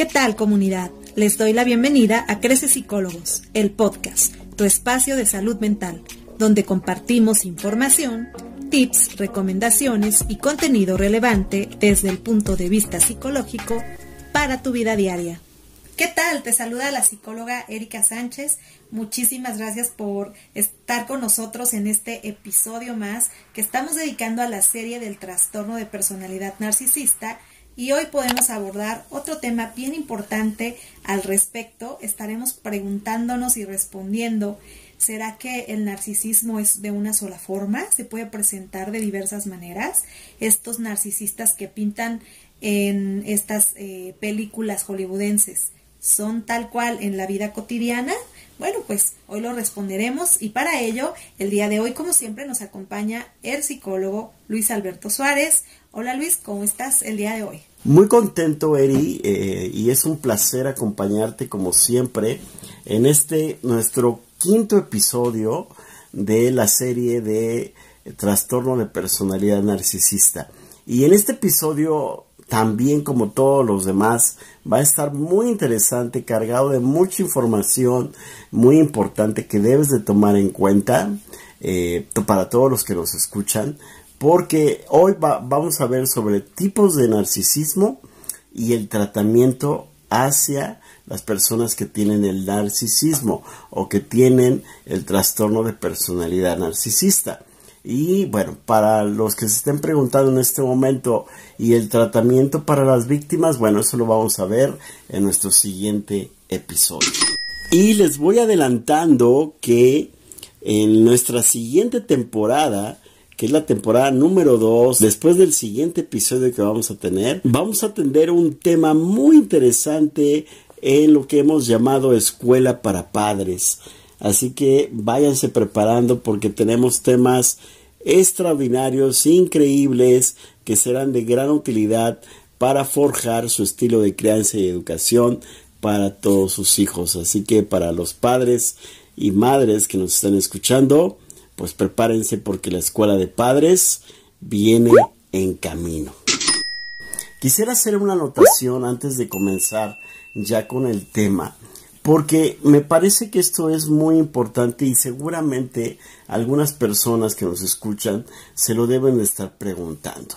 ¿Qué tal comunidad? Les doy la bienvenida a Crece Psicólogos, el podcast, tu espacio de salud mental, donde compartimos información, tips, recomendaciones y contenido relevante desde el punto de vista psicológico para tu vida diaria. ¿Qué tal? Te saluda la psicóloga Erika Sánchez. Muchísimas gracias por estar con nosotros en este episodio más que estamos dedicando a la serie del trastorno de personalidad narcisista y hoy podemos abordar otro tema bien importante al respecto. Estaremos preguntándonos y respondiendo, ¿será que el narcisismo es de una sola forma? ¿Se puede presentar de diversas maneras? Estos narcisistas que pintan en estas eh, películas hollywoodenses son tal cual en la vida cotidiana? Bueno, pues hoy lo responderemos y para ello, el día de hoy, como siempre, nos acompaña el psicólogo Luis Alberto Suárez. Hola Luis, ¿cómo estás el día de hoy? Muy contento, Eri, eh, y es un placer acompañarte como siempre en este nuestro quinto episodio de la serie de trastorno de personalidad narcisista. Y en este episodio también como todos los demás, va a estar muy interesante, cargado de mucha información muy importante que debes de tomar en cuenta eh, para todos los que nos escuchan, porque hoy vamos a ver sobre tipos de narcisismo y el tratamiento hacia las personas que tienen el narcisismo o que tienen el trastorno de personalidad narcisista. Y bueno, para los que se estén preguntando en este momento y el tratamiento para las víctimas, bueno, eso lo vamos a ver en nuestro siguiente episodio. Y les voy adelantando que en nuestra siguiente temporada, que es la temporada número 2, después del siguiente episodio que vamos a tener, vamos a atender un tema muy interesante en lo que hemos llamado escuela para padres. Así que váyanse preparando porque tenemos temas extraordinarios, increíbles, que serán de gran utilidad para forjar su estilo de crianza y educación para todos sus hijos. Así que para los padres y madres que nos están escuchando, pues prepárense porque la escuela de padres viene en camino. Quisiera hacer una anotación antes de comenzar ya con el tema porque me parece que esto es muy importante y seguramente algunas personas que nos escuchan se lo deben de estar preguntando.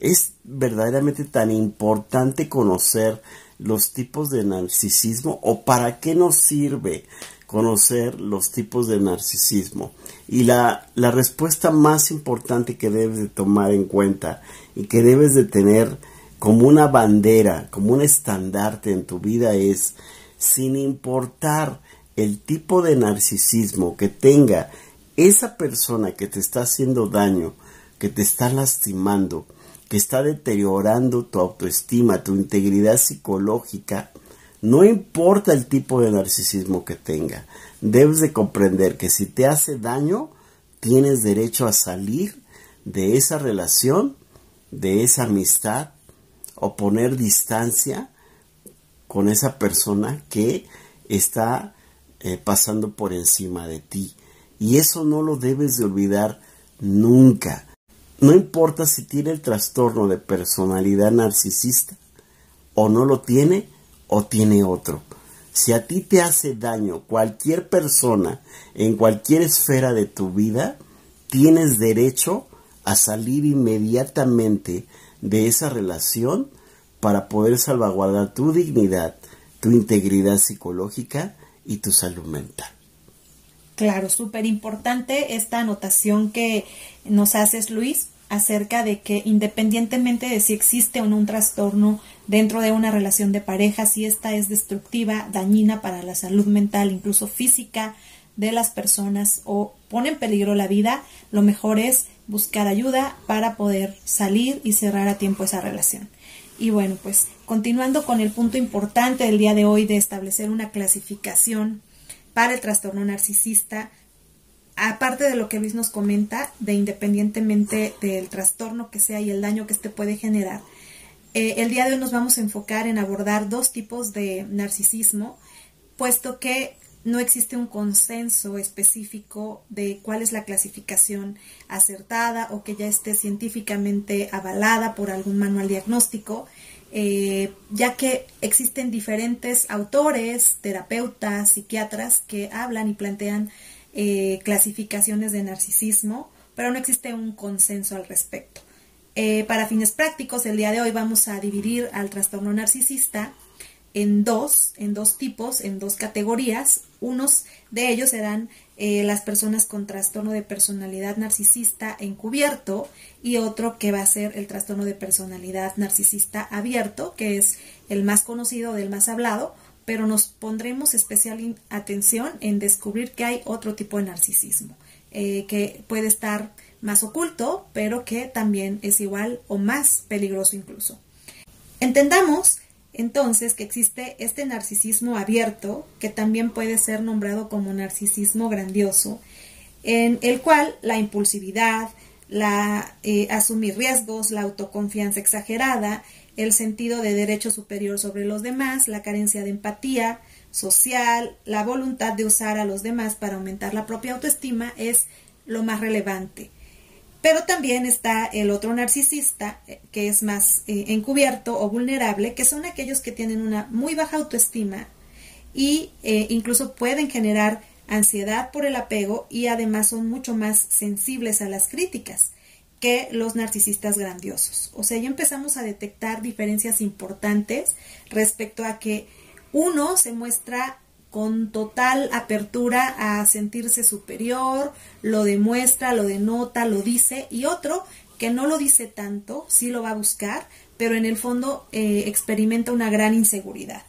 ¿Es verdaderamente tan importante conocer los tipos de narcisismo o para qué nos sirve conocer los tipos de narcisismo? Y la, la respuesta más importante que debes de tomar en cuenta y que debes de tener como una bandera, como un estandarte en tu vida es sin importar el tipo de narcisismo que tenga esa persona que te está haciendo daño, que te está lastimando, que está deteriorando tu autoestima, tu integridad psicológica, no importa el tipo de narcisismo que tenga, debes de comprender que si te hace daño, tienes derecho a salir de esa relación, de esa amistad, o poner distancia con esa persona que está eh, pasando por encima de ti. Y eso no lo debes de olvidar nunca. No importa si tiene el trastorno de personalidad narcisista o no lo tiene o tiene otro. Si a ti te hace daño cualquier persona en cualquier esfera de tu vida, tienes derecho a salir inmediatamente de esa relación para poder salvaguardar tu dignidad, tu integridad psicológica y tu salud mental. Claro, súper importante esta anotación que nos haces, Luis, acerca de que independientemente de si existe o no un trastorno dentro de una relación de pareja, si esta es destructiva, dañina para la salud mental, incluso física de las personas o pone en peligro la vida, lo mejor es buscar ayuda para poder salir y cerrar a tiempo esa relación. Y bueno, pues continuando con el punto importante del día de hoy de establecer una clasificación para el trastorno narcisista, aparte de lo que Luis nos comenta, de independientemente del trastorno que sea y el daño que este puede generar, eh, el día de hoy nos vamos a enfocar en abordar dos tipos de narcisismo, puesto que no existe un consenso específico de cuál es la clasificación acertada o que ya esté científicamente avalada por algún manual diagnóstico, eh, ya que existen diferentes autores, terapeutas, psiquiatras que hablan y plantean eh, clasificaciones de narcisismo, pero no existe un consenso al respecto. Eh, para fines prácticos, el día de hoy vamos a dividir al trastorno narcisista en dos, en dos tipos, en dos categorías. Unos de ellos serán eh, las personas con trastorno de personalidad narcisista encubierto y otro que va a ser el trastorno de personalidad narcisista abierto, que es el más conocido del más hablado, pero nos pondremos especial atención en descubrir que hay otro tipo de narcisismo, eh, que puede estar más oculto, pero que también es igual o más peligroso incluso. Entendamos entonces que existe este narcisismo abierto, que también puede ser nombrado como narcisismo grandioso, en el cual la impulsividad, la eh, asumir riesgos, la autoconfianza exagerada, el sentido de derecho superior sobre los demás, la carencia de empatía social, la voluntad de usar a los demás para aumentar la propia autoestima es lo más relevante. Pero también está el otro narcisista, eh, que es más eh, encubierto o vulnerable, que son aquellos que tienen una muy baja autoestima y eh, incluso pueden generar ansiedad por el apego y además son mucho más sensibles a las críticas que los narcisistas grandiosos. O sea, ya empezamos a detectar diferencias importantes respecto a que uno se muestra con total apertura a sentirse superior, lo demuestra, lo denota, lo dice, y otro que no lo dice tanto, sí lo va a buscar, pero en el fondo eh, experimenta una gran inseguridad.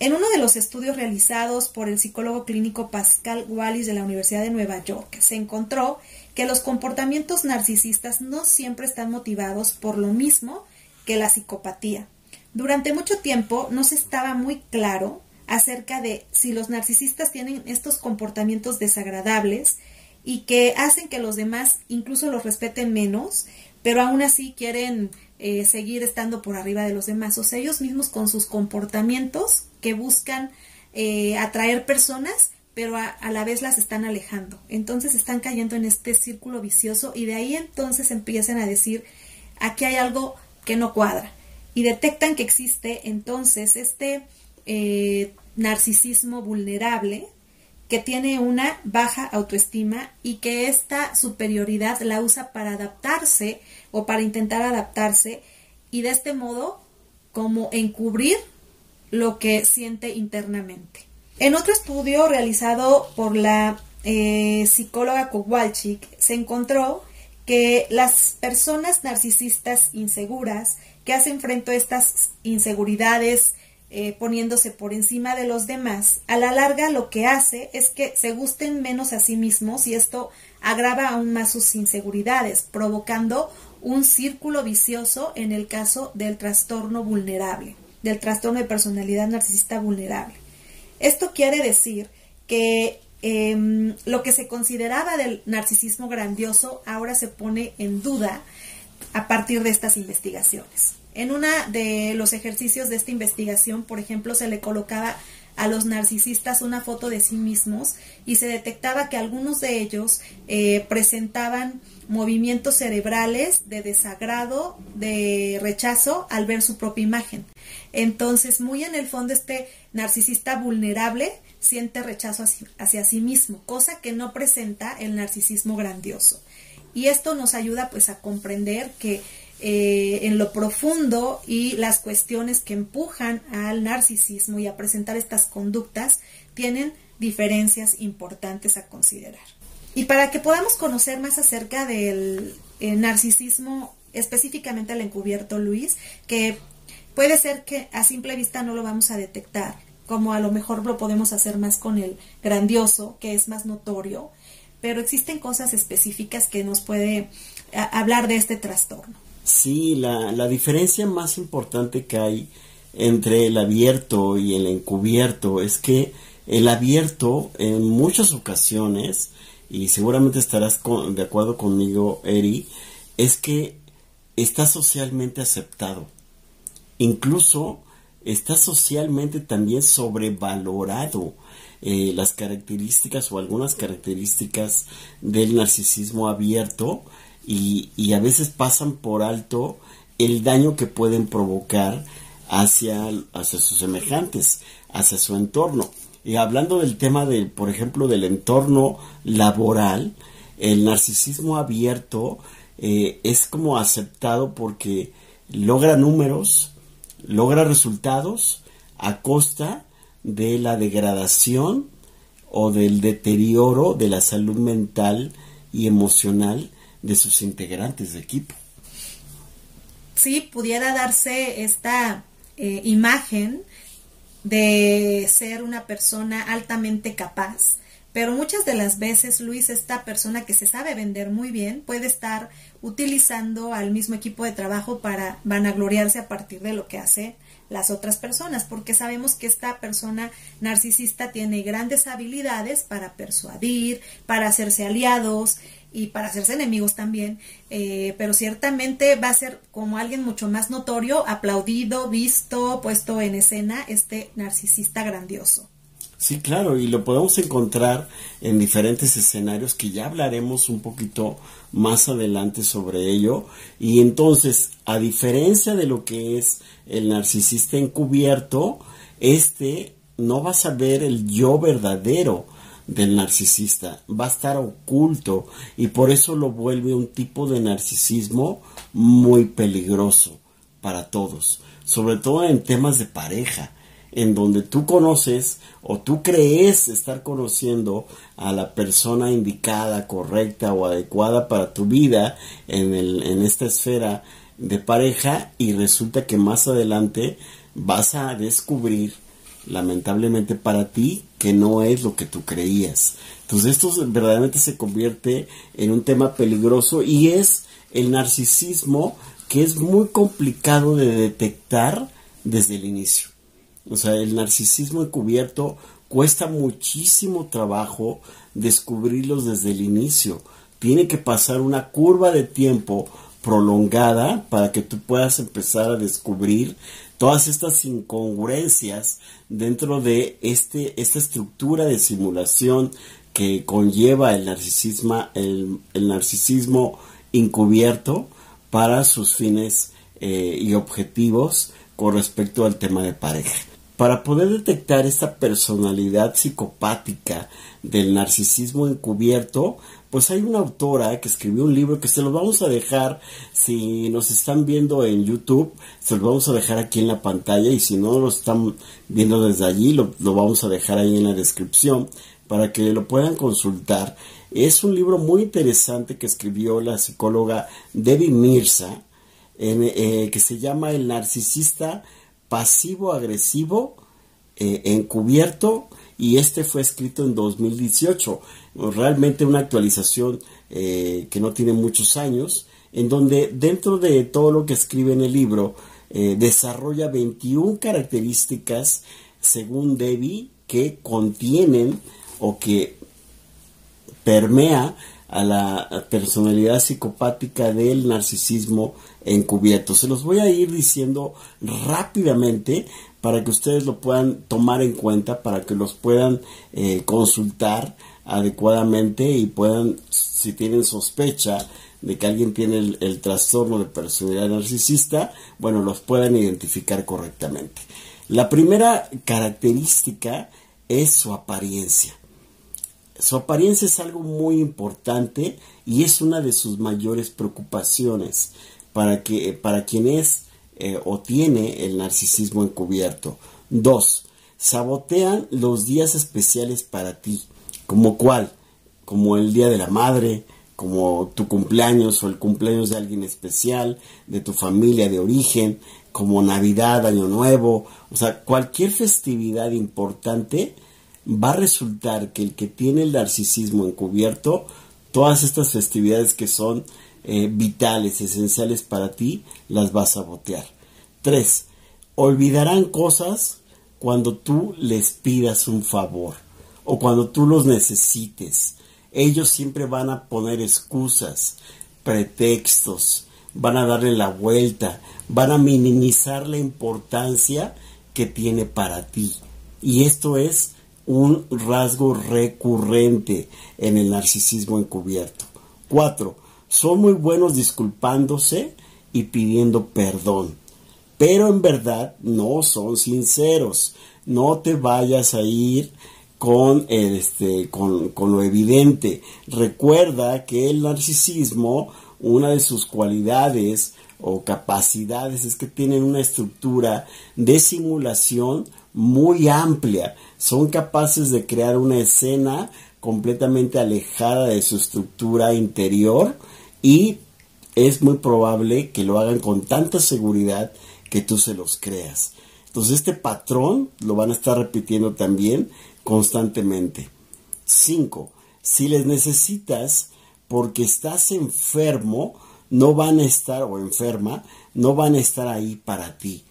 En uno de los estudios realizados por el psicólogo clínico Pascal Wallis de la Universidad de Nueva York, se encontró que los comportamientos narcisistas no siempre están motivados por lo mismo que la psicopatía. Durante mucho tiempo no se estaba muy claro acerca de si los narcisistas tienen estos comportamientos desagradables y que hacen que los demás incluso los respeten menos, pero aún así quieren eh, seguir estando por arriba de los demás. O sea, ellos mismos con sus comportamientos que buscan eh, atraer personas, pero a, a, la vez las están alejando. Entonces están cayendo en este círculo vicioso y de ahí entonces empiezan a decir, aquí hay algo que no cuadra. Y detectan que existe entonces este eh, narcisismo vulnerable que tiene una baja autoestima y que esta superioridad la usa para adaptarse o para intentar adaptarse y de este modo como encubrir lo que siente internamente. En otro estudio realizado por la eh, psicóloga Kowalczyk se encontró que las personas narcisistas inseguras que hacen frente a estas inseguridades eh, poniéndose por encima de los demás, a la larga lo que hace es que se gusten menos a sí mismos y esto agrava aún más sus inseguridades, provocando un círculo vicioso en el caso del trastorno vulnerable, del trastorno de personalidad narcisista vulnerable. Esto quiere decir que em, lo que se consideraba del narcisismo grandioso ahora se pone en duda a partir de estas investigaciones. En uno de los ejercicios de esta investigación, por ejemplo, se le colocaba a los narcisistas una foto de sí mismos y se detectaba que algunos de ellos eh, presentaban movimientos cerebrales de desagrado, de rechazo al ver su propia imagen. Entonces, muy en el fondo, este narcisista vulnerable siente rechazo hacia sí mismo, cosa que no presenta el narcisismo grandioso. Y esto nos ayuda pues a comprender que eh, en lo profundo y las cuestiones que empujan al narcisismo y a presentar estas conductas tienen diferencias importantes a considerar. Y para que podamos conocer más acerca del eh, narcisismo, específicamente el encubierto Luis, que puede ser que a simple vista no lo vamos a detectar, como a lo mejor lo podemos hacer más con el grandioso, que es más notorio, pero existen cosas específicas que nos puede hablar de este trastorno. Sí, la, la diferencia más importante que hay entre el abierto y el encubierto es que el abierto en muchas ocasiones, y seguramente estarás de acuerdo conmigo, Eri, es que está socialmente aceptado. Incluso está socialmente también sobrevalorado. eh, las características o algunas características del narcisismo abierto y, y, a veces pasan por alto el daño que pueden provocar hacia, hacia sus semejantes, hacia su entorno. Y hablando del tema del, por ejemplo, del entorno laboral, el narcisismo abierto eh, es como aceptado porque logra números, logra resultados a costa de la degradación o del deterioro de la salud mental y emocional de sus integrantes de equipo. Sí, pudiera darse esta eh, imagen de ser una persona altamente capaz, pero muchas de las veces, Luis, esta persona que se sabe vender muy bien puede estar utilizando al mismo equipo de trabajo para vanagloriarse a partir de lo que hace las otras personas, porque sabemos que esta persona narcisista tiene grandes habilidades para persuadir, para hacerse aliados y para hacerse enemigos también, eh, pero ciertamente va a ser como alguien mucho más notorio, aplaudido, visto, puesto en escena, este narcisista grandioso. Sí, claro, y lo podemos encontrar en diferentes escenarios que ya hablaremos un poquito más adelante sobre ello. Y entonces, a diferencia de lo que es el narcisista encubierto, este no vas a ver el yo verdadero del narcisista, va a estar oculto y por eso lo vuelve un tipo de narcisismo muy peligroso para todos, sobre todo en temas de pareja en donde tú conoces o tú crees estar conociendo a la persona indicada, correcta o adecuada para tu vida en, el, en esta esfera de pareja y resulta que más adelante vas a descubrir lamentablemente para ti que no es lo que tú creías. Entonces esto verdaderamente se convierte en un tema peligroso y es el narcisismo que es muy complicado de detectar desde el inicio. O sea, el narcisismo encubierto cuesta muchísimo trabajo descubrirlos desde el inicio. Tiene que pasar una curva de tiempo prolongada para que tú puedas empezar a descubrir todas estas incongruencias dentro de este, esta estructura de simulación que conlleva el narcisismo, el, narcisismo encubierto para sus fines eh, y objetivos con respecto al tema de pareja. Para poder detectar esta personalidad psicopática del narcisismo encubierto, pues hay una autora que escribió un libro que se lo vamos a dejar, si nos están viendo en YouTube, se lo vamos a dejar aquí en la pantalla y si no lo están viendo desde allí, lo, vamos a dejar ahí en la descripción para que lo puedan consultar. Es un libro muy interesante que escribió la psicóloga Debbie Mirza, eh, que se llama El narcisista pasivo-agresivo eh, encubierto y este fue escrito en 2018. Realmente una actualización eh, que no tiene muchos años, en donde dentro de todo lo que escribe en el libro eh, desarrolla 21 características, según Debbie, que contienen o que permea a la personalidad psicopática del narcisismo encubierto. Se los voy a ir diciendo rápidamente para que ustedes lo puedan tomar en cuenta, para que los puedan eh, consultar adecuadamente y puedan, si tienen sospecha de que alguien tiene el, trastorno de personalidad narcisista, bueno, los puedan identificar correctamente. La primera característica es su apariencia. Su apariencia es algo muy importante y es una de sus mayores preocupaciones para, que, para quien es eh, o tiene el narcisismo encubierto. Dos, sabotean los días especiales para ti. ¿Como cuál? Como el Día de la Madre, como tu cumpleaños o el cumpleaños de alguien especial, de tu familia de origen, como Navidad, Año Nuevo, o sea, cualquier festividad importante va a resultar que el que tiene el narcisismo encubierto, todas estas festividades que son eh, vitales, esenciales para ti, las vas a botear. 3. Olvidarán cosas cuando tú les pidas un favor o cuando tú los necesites. Ellos siempre van a poner excusas, pretextos, van a darle la vuelta, van a minimizar la importancia que tiene para ti. Y esto es un rasgo recurrente en el narcisismo encubierto. 4. Son muy buenos disculpándose y pidiendo perdón, pero en verdad no son sinceros. No te vayas a ir con, este, con, lo evidente. Recuerda que el narcisismo, una de sus cualidades o capacidades es que tienen una estructura de simulación muy amplia. Son capaces de crear una escena completamente alejada de su estructura interior y es muy probable que lo hagan con tanta seguridad que tú se los creas. Entonces este patrón lo van a estar repitiendo también constantemente. 5. Si les necesitas porque estás enfermo, no van a estar, o enferma, no van a estar ahí para ti.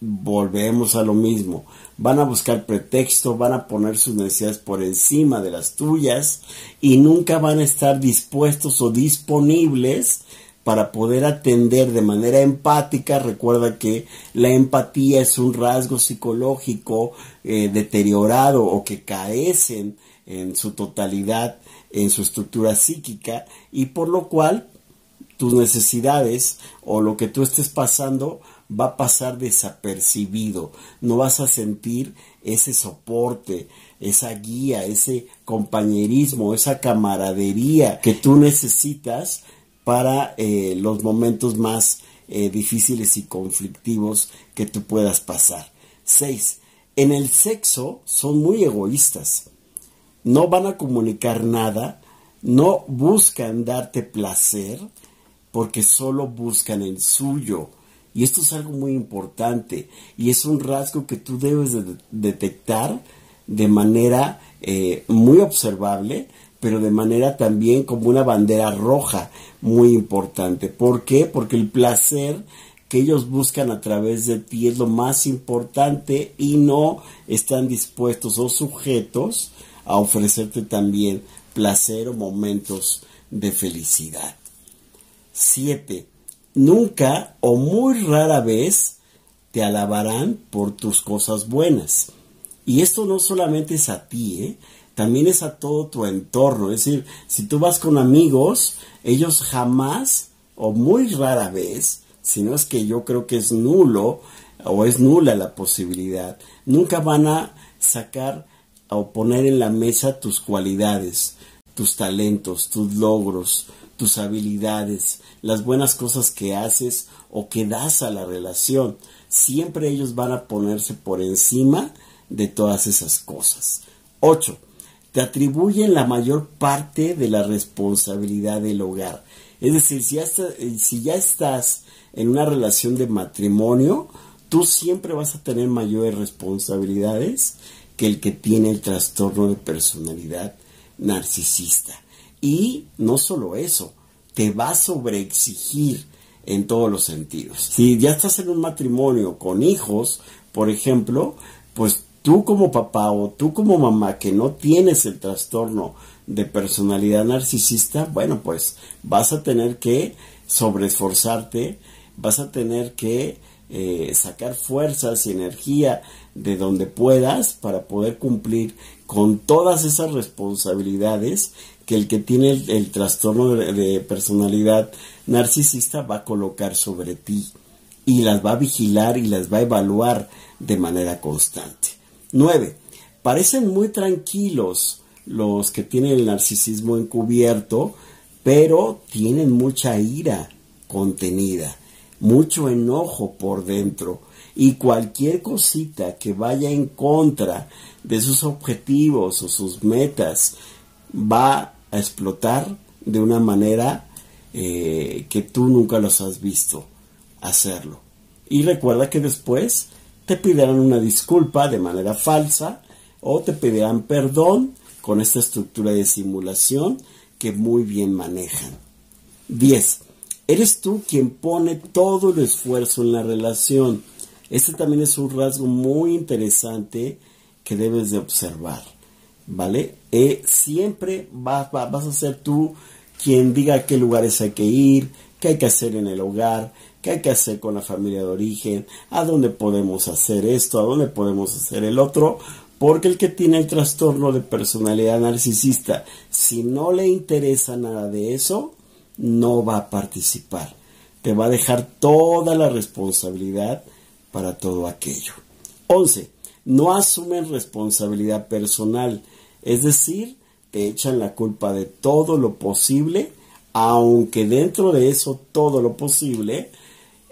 Volvemos a lo mismo. Van a buscar pretexto, van a poner sus necesidades por encima de las tuyas y nunca van a estar dispuestos o disponibles para poder atender de manera empática. Recuerda que la empatía es un rasgo psicológico eh, deteriorado o que carecen en su totalidad en su estructura psíquica y por lo cual tus necesidades o lo que tú estés pasando va a pasar desapercibido, no vas a sentir ese soporte, esa guía, ese compañerismo, esa camaradería que tú necesitas para eh, los momentos más eh, difíciles y conflictivos que tú puedas pasar. 6. En el sexo son muy egoístas. No van a comunicar nada, no buscan darte placer porque solo buscan el suyo. Y esto es algo muy importante y es un rasgo que tú debes de detectar de manera eh, muy observable pero de manera también como una bandera roja muy importante. ¿Por qué? Porque el placer que ellos buscan a través de ti es lo más importante y no están dispuestos o sujetos a ofrecerte también placer o momentos de felicidad. 7. Nunca o muy rara vez te alabarán por tus cosas buenas. Y esto no solamente es a ti, ¿eh? También es a todo tu entorno. Es decir, si tú vas con amigos, ellos jamás o muy rara vez, si no es que yo creo que es nulo o es nula la posibilidad, nunca van a sacar o poner en la mesa tus cualidades, tus talentos, tus logros, tus habilidades, las buenas cosas que haces o que das a la relación. Siempre ellos van a ponerse por encima de todas esas cosas. 8 te atribuyen la mayor parte de la responsabilidad del hogar. Es decir, si ya, si ya estás en una relación de matrimonio, tú siempre vas a tener mayores responsabilidades que el que tiene el trastorno de personalidad narcisista. Y no solo eso, te va a sobreexigir en todos los sentidos. Si ya estás en un matrimonio con hijos, por ejemplo, pues tú como papá o tú como mamá que no tienes el trastorno de personalidad narcisista, bueno, pues vas a tener que sobreesforzarte, vas a tener que eh, sacar fuerzas y energía de donde puedas para poder cumplir con todas esas responsabilidades que el que tiene el, trastorno de personalidad narcisista va a colocar sobre ti y las va a vigilar y las va a evaluar de manera constante. 9. Parecen muy tranquilos los que tienen el narcisismo encubierto, pero tienen mucha ira contenida, mucho enojo por dentro y cualquier cosita que vaya en contra de sus objetivos o sus metas va a explotar de una manera eh, que tú nunca los has visto hacerlo. Y recuerda que después te pedirán una disculpa de manera falsa o te pedirán perdón con esta estructura de simulación que muy bien manejan. 10. Eres tú quien pone todo el esfuerzo en la relación. Este también es un rasgo muy interesante que debes de observar. ¿Vale? Eh, siempre vas a ser tú quien diga qué lugares hay que ir, qué hay que hacer en el hogar, hay que hacer con la familia de origen, a dónde podemos hacer esto, a dónde podemos hacer el otro, Porque el que tiene el trastorno de personalidad narcisista, si no le interesa nada de eso, no va a participar. Te va a dejar toda la responsabilidad para todo aquello. 11. No asumen responsabilidad personal, es decir, te echan la culpa de todo lo posible, aunque dentro de eso todo lo posible,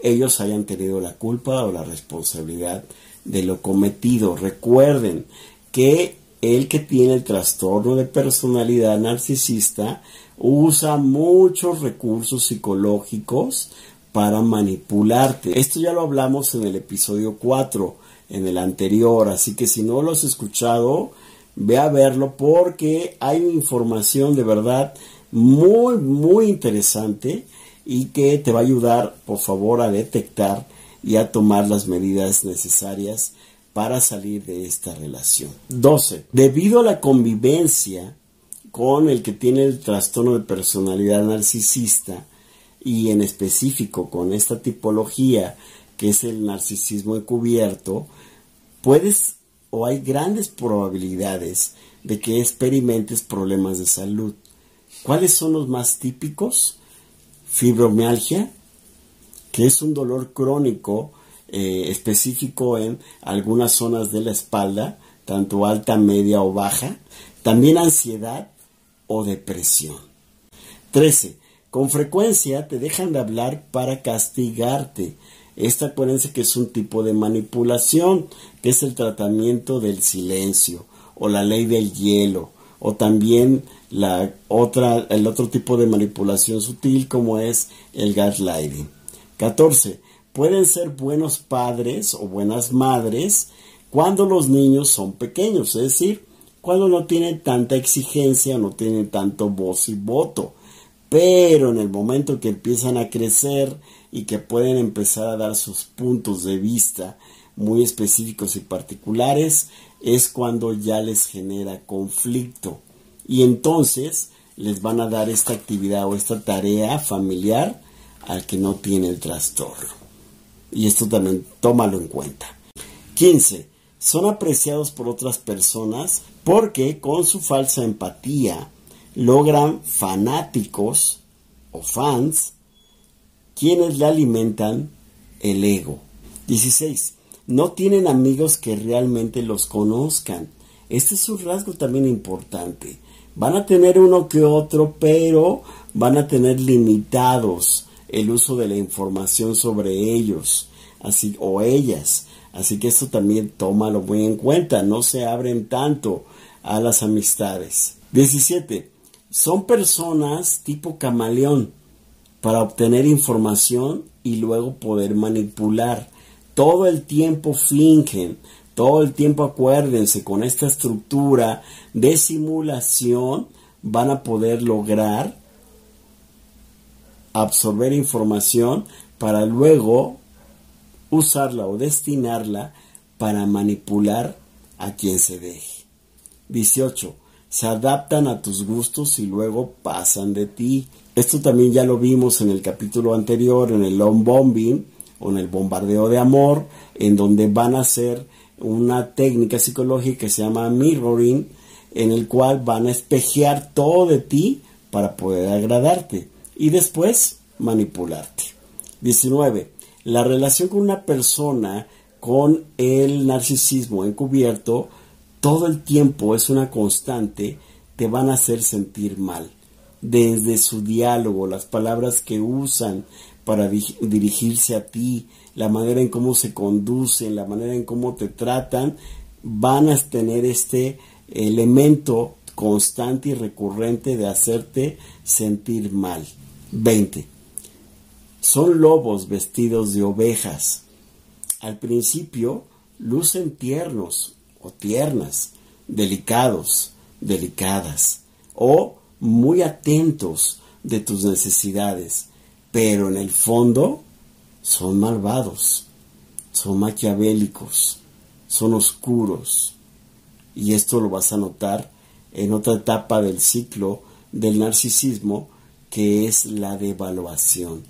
ellos hayan tenido la culpa o la responsabilidad de lo cometido. Recuerden que el que tiene el trastorno de personalidad narcisista usa muchos recursos psicológicos para manipularte. Esto ya lo hablamos en el episodio 4, en el anterior, así que si no lo has escuchado, ve a verlo porque hay información de verdad muy, muy interesante y que te va a ayudar, por favor, a detectar y a tomar las medidas necesarias para salir de esta relación. 12. Debido a la convivencia con el que tiene el trastorno de personalidad narcisista y en específico con esta tipología que es el narcisismo encubierto, puedes o hay grandes probabilidades de que experimentes problemas de salud. ¿Cuáles son los más típicos? Fibromialgia, que es un dolor crónico eh, específico en algunas zonas de la espalda, tanto alta, media o baja. También ansiedad o depresión. 13. Con frecuencia te dejan de hablar para castigarte. Esta acuérdense que es un tipo de manipulación, que es el tratamiento del silencio o la ley del hielo o también la otra, el otro tipo de manipulación sutil como es el gaslighting. 14. Pueden ser buenos padres o buenas madres cuando los niños son pequeños, es decir, cuando no tienen tanta exigencia, no tienen tanto voz y voto. Pero en el momento que empiezan a crecer y que pueden empezar a dar sus puntos de vista muy específicos y particulares, es cuando ya les genera conflicto. Y entonces les van a dar esta actividad o esta tarea familiar al que no tiene el trastorno. Y esto también tómalo en cuenta. 15. Son apreciados por otras personas porque con su falsa empatía logran fanáticos o fans quienes le alimentan el ego. 16. No tienen amigos que realmente los conozcan. Este es un rasgo también importante. Van a tener uno que otro, pero van a tener limitados el uso de la información sobre ellos así, o ellas. Así que esto también tómalo muy en cuenta. No se abren tanto a las amistades. 17. Son personas tipo camaleón para obtener información y luego poder manipular. Todo el tiempo fingen, todo el tiempo acuérdense, con esta estructura de simulación van a poder lograr absorber información para luego usarla o destinarla para manipular a quien se deje. 18. Se adaptan a tus gustos y luego pasan de ti. Esto también ya lo vimos en el capítulo anterior, en el long bombing o en el bombardeo de amor, en donde van a hacer una técnica psicológica que se llama mirroring, en el cual van a espejear todo de ti para poder agradarte y después manipularte. 19. La relación con una persona con el narcisismo encubierto todo el tiempo es una constante, te van a hacer sentir mal. Desde su diálogo, las palabras que usan para dirigirse a ti, la manera en cómo se conducen, la manera en cómo te tratan, van a tener este elemento constante y recurrente de hacerte sentir mal. 20. Son lobos vestidos de ovejas. Al principio lucen tiernos, tiernas, delicados, delicadas, o muy atentos de tus necesidades, pero en el fondo son malvados, son maquiavélicos, son oscuros. Y esto lo vas a notar en otra etapa del ciclo del narcisismo, que es la devaluación.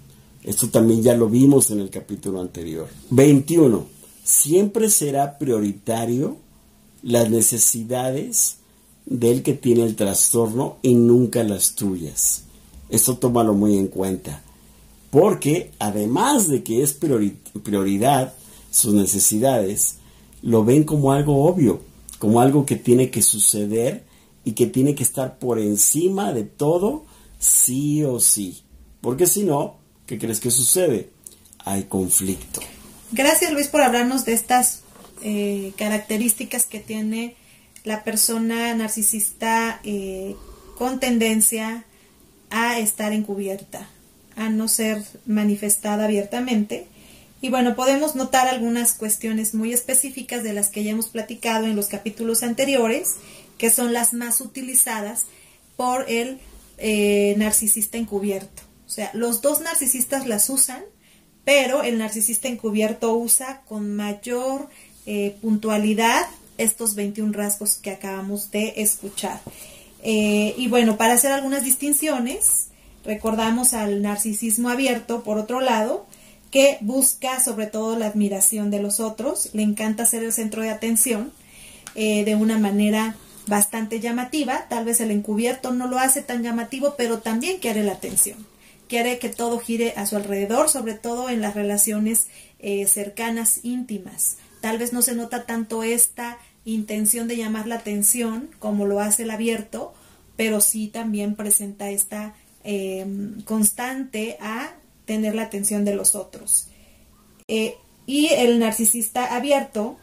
Esto también ya lo vimos en el capítulo anterior. 21. Siempre será prioritario las necesidades del que tiene el trastorno y nunca las tuyas. Esto tómalo muy en cuenta. Porque además de que es prioridad sus necesidades, lo ven como algo obvio, como algo que tiene que suceder y que tiene que estar por encima de todo, sí o sí. Porque si no, ¿qué crees que sucede? Hay conflicto. Gracias Luis por hablarnos de estas eh, características que tiene la persona narcisista eh, con tendencia a estar encubierta, a no ser manifestada abiertamente. Y bueno, podemos notar algunas cuestiones muy específicas de las que ya hemos platicado en los capítulos anteriores, que son las más utilizadas por el eh, narcisista encubierto. O sea, los dos narcisistas las usan, pero el narcisista encubierto usa con mayor eh, puntualidad estos 21 rasgos que acabamos de escuchar. Eh, y bueno, para hacer algunas distinciones, recordamos al narcisismo abierto, por otro lado, que busca sobre todo la admiración de los otros, le encanta ser el centro de atención eh, de una manera bastante llamativa, tal vez el encubierto no lo hace tan llamativo, pero también quiere la atención, quiere que todo gire a su alrededor, sobre todo en las relaciones eh, cercanas, íntimas. Tal vez no se nota tanto esta intención de llamar la atención como lo hace el abierto, pero sí también presenta esta em, constante a tener la atención de los otros. Eh, y el narcisista abierto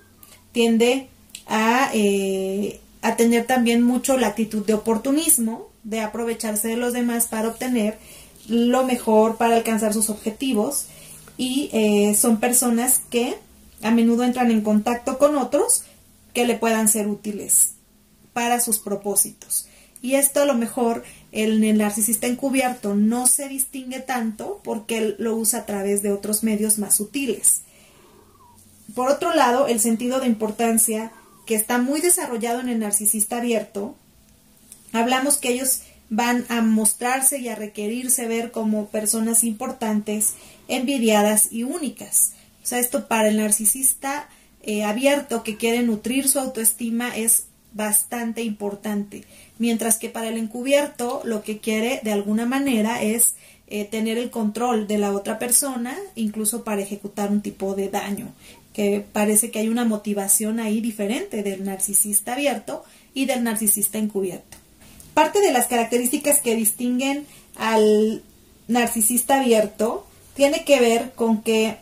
tiende a, eh, a, tener también mucho la actitud de oportunismo, de aprovecharse de los demás para obtener lo mejor, para alcanzar sus objetivos. Y eh, son personas que a menudo entran en contacto con otros que le puedan ser útiles para sus propósitos. Y esto a lo mejor el narcisista encubierto no se distingue tanto porque él lo usa a través de otros medios más sutiles. Por otro lado, el sentido de importancia que está muy desarrollado en el narcisista abierto, hablamos que ellos van a mostrarse y a requerirse ver como personas importantes, envidiadas y únicas. O sea, esto para el narcisista eh, abierto que quiere nutrir su autoestima es bastante importante, mientras que para el encubierto lo que quiere de alguna manera es eh, tener el control de la otra persona, incluso para ejecutar un tipo de daño, que parece que hay una motivación ahí diferente del narcisista abierto y del narcisista encubierto. Parte de las características que distinguen al narcisista abierto tiene que ver con que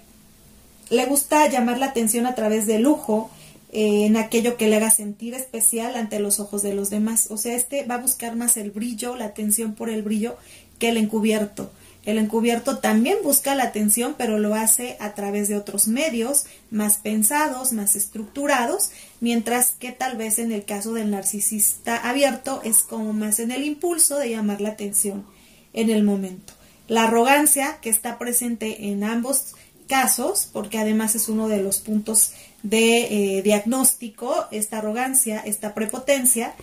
le gusta llamar la atención a través del lujo, eh, en aquello que le haga sentir especial ante los ojos de los demás. O sea, este va a buscar más el brillo, la atención por el brillo, que el encubierto. El encubierto también busca la atención, pero lo hace a través de otros medios más pensados, más estructurados, mientras que tal vez en el caso del narcisista abierto es como más en el impulso de llamar la atención en el momento. La arrogancia que está presente en ambos casos, porque además es uno de los puntos de eh, diagnóstico, esta arrogancia, esta prepotencia,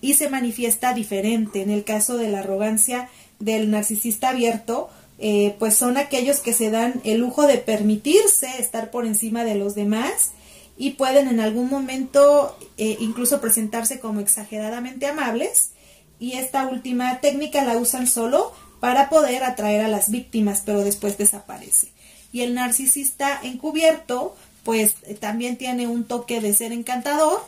y se manifiesta diferente. En el caso de la arrogancia del narcisista abierto, eh, pues son aquellos que se dan el lujo de permitirse estar por encima de los demás y pueden en algún momento eh, incluso presentarse como exageradamente amables y esta última técnica la usan solo para poder atraer a las víctimas, pero después desaparece y el narcisista encubierto pues eh, también tiene un toque de ser encantador,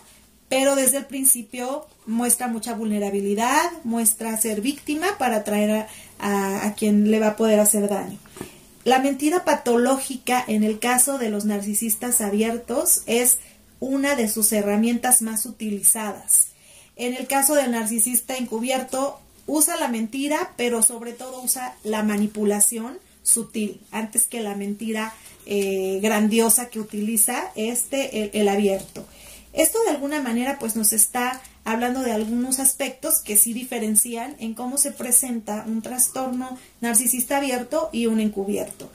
pero desde el principio muestra mucha vulnerabilidad, muestra ser víctima para atraer a, a, quien le va a poder hacer daño. La mentira patológica en el caso de los narcisistas abiertos es una de sus herramientas más utilizadas. En el caso del narcisista encubierto, usa la mentira, pero sobre todo usa la manipulación sutil, antes que la mentira eh, grandiosa que utiliza este, el, abierto. Esto de alguna manera pues nos está hablando de algunos aspectos que sí diferencian en cómo se presenta un trastorno narcisista abierto y un encubierto.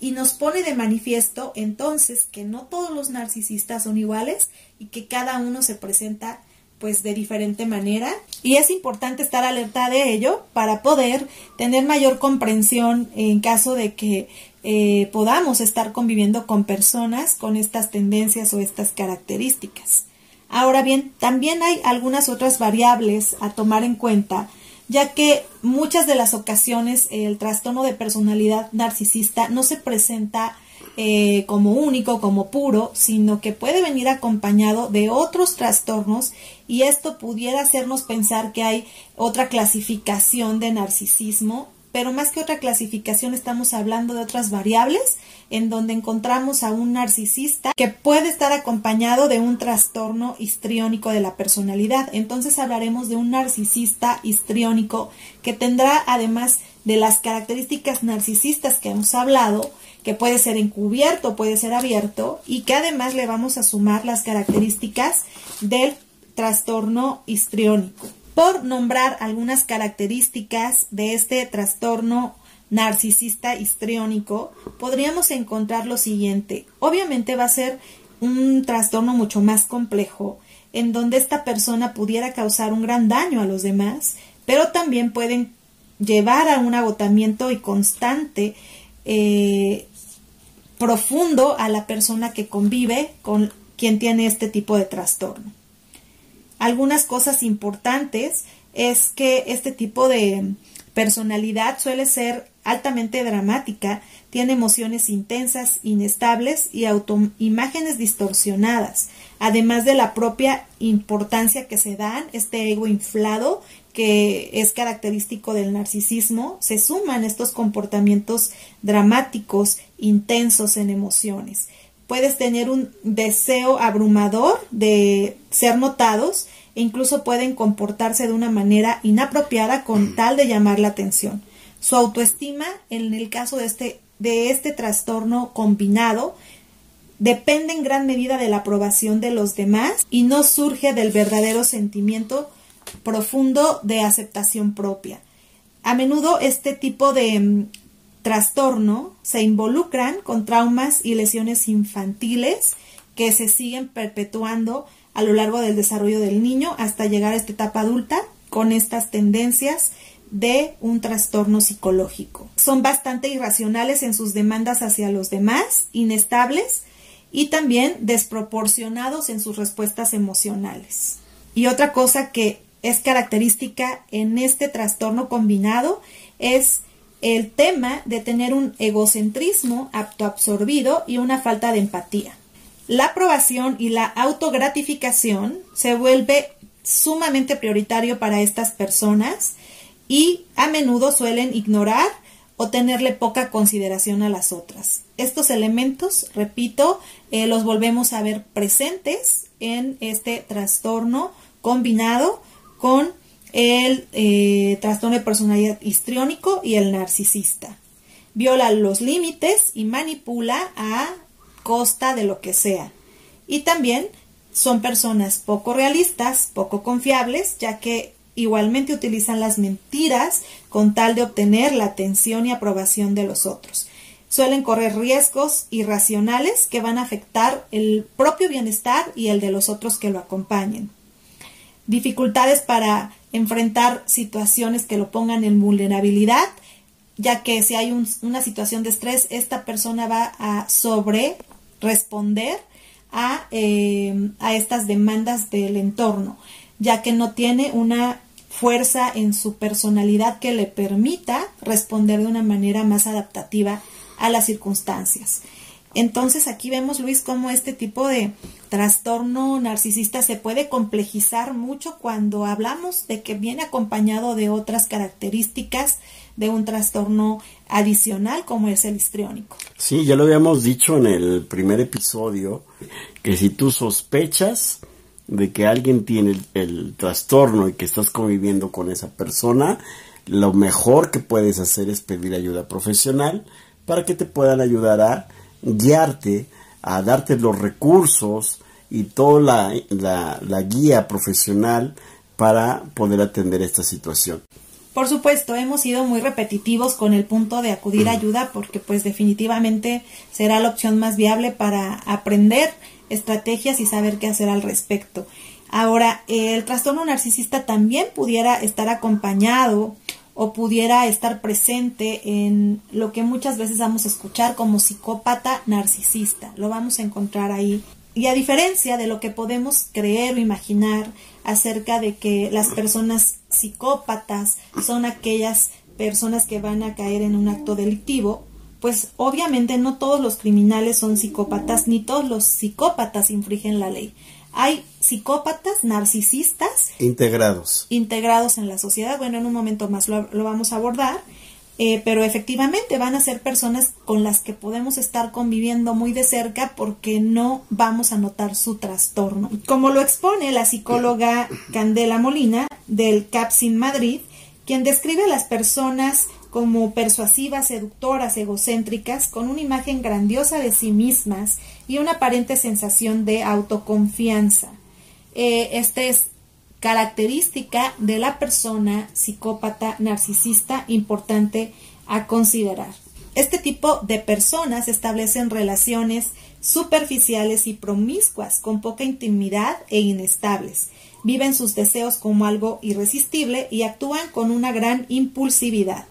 Y nos pone de manifiesto entonces que no todos los narcisistas son iguales y que cada uno se presenta pues de diferente manera y es importante estar alerta de ello para poder tener mayor comprensión en caso de que eh, podamos estar conviviendo con personas con estas tendencias o estas características. Ahora bien, también hay algunas otras variables a tomar en cuenta, ya que muchas de las ocasiones el trastorno de personalidad narcisista no se presenta eh, como único, como puro, sino que puede venir acompañado de otros trastornos y esto pudiera hacernos pensar que hay otra clasificación de narcisismo, pero más que otra clasificación estamos hablando de otras variables en donde encontramos a un narcisista que puede estar acompañado de un trastorno histriónico de la personalidad. Entonces hablaremos de un narcisista histriónico que tendrá además de las características narcisistas que hemos hablado, que puede ser encubierto, puede ser abierto y que además le vamos a sumar las características del trastorno histriónico. Por nombrar algunas características de este trastorno narcisista histriónico, podríamos encontrar lo siguiente. Obviamente va a ser un trastorno mucho más complejo, en donde esta persona pudiera causar un gran daño a los demás, pero también pueden llevar a un agotamiento y constante eh, profundo a la persona que convive con quien tiene este tipo de trastorno. Algunas cosas importantes es que este tipo de personalidad suele ser altamente dramática, tiene emociones intensas, inestables y autoimágenes distorsionadas, además de la propia importancia que se dan, este ego inflado que es característico del narcisismo, se suman estos comportamientos dramáticos, intensos en emociones. Puedes tener un deseo abrumador de ser notados e incluso pueden comportarse de una manera inapropiada con mm. tal de llamar la atención. Su autoestima, en el caso de este, de este trastorno combinado, depende en gran medida de la aprobación de los demás y no surge del verdadero sentimiento profundo de aceptación propia. A menudo este tipo de mm, trastorno se involucran con traumas y lesiones infantiles que se siguen perpetuando a lo largo del desarrollo del niño hasta llegar a esta etapa adulta con estas tendencias de un trastorno psicológico. Son bastante irracionales en sus demandas hacia los demás, inestables y también desproporcionados en sus respuestas emocionales. Y otra cosa que es característica en este trastorno combinado es el tema de tener un egocentrismo absorbido y una falta de empatía. La aprobación y la autogratificación se vuelve sumamente prioritario para estas personas y a menudo suelen ignorar o tenerle poca consideración a las otras. Estos elementos, repito, eh, los volvemos a ver presentes en este trastorno combinado con el eh, trastorno de personalidad histriónico y el narcisista. Viola los límites y manipula a costa de lo que sea. Y también son personas poco realistas, poco confiables, ya que igualmente utilizan las mentiras con tal de obtener la atención y aprobación de los otros. Suelen correr riesgos irracionales que van a afectar el propio bienestar y el de los otros que lo acompañen dificultades para enfrentar situaciones que lo pongan en vulnerabilidad, ya que si hay una situación de estrés, esta persona va a sobre responder a, eh, a estas demandas del entorno, ya que no tiene una fuerza en su personalidad que le permita responder de una manera más adaptativa a las circunstancias. Entonces aquí vemos, Luis, cómo este tipo de trastorno narcisista se puede complejizar mucho cuando hablamos de que viene acompañado de otras características de un trastorno adicional como es el histriónico. Sí, ya lo habíamos dicho en el primer episodio, que si tú sospechas de que alguien tiene el, el trastorno y que estás conviviendo con esa persona, lo mejor que puedes hacer es pedir ayuda profesional para que te puedan ayudar a guiarte, a darte los recursos y toda la, guía profesional para poder atender esta situación. Por supuesto, hemos sido muy repetitivos con el punto de acudir a ayuda porque pues definitivamente será la opción más viable para aprender estrategias y saber qué hacer al respecto. Ahora, el trastorno narcisista también pudiera estar acompañado o pudiera estar presente en lo que muchas veces vamos a escuchar como psicópata narcisista. Lo vamos a encontrar ahí y a diferencia de lo que podemos creer o imaginar acerca de que las personas psicópatas son aquellas personas que van a caer en un acto delictivo, pues obviamente no todos los criminales son psicópatas, ni todos los psicópatas infringen la ley. Hay psicópatas narcisistas integrados. Integrados en la sociedad. Bueno, en un momento más lo, vamos a abordar. Eh, pero efectivamente van a ser personas con las que podemos estar conviviendo muy de cerca porque no vamos a notar su trastorno. Como lo expone la psicóloga Candela Molina del CAPSIN Madrid, quien describe a las personas como persuasivas, seductoras, egocéntricas, con una imagen grandiosa de sí mismas y una aparente sensación de autoconfianza. Eh, esta es característica de la persona psicópata narcisista importante a considerar. Este tipo de personas establecen relaciones superficiales y promiscuas, con poca intimidad e inestables. Viven sus deseos como algo irresistible y actúan con una gran impulsividad.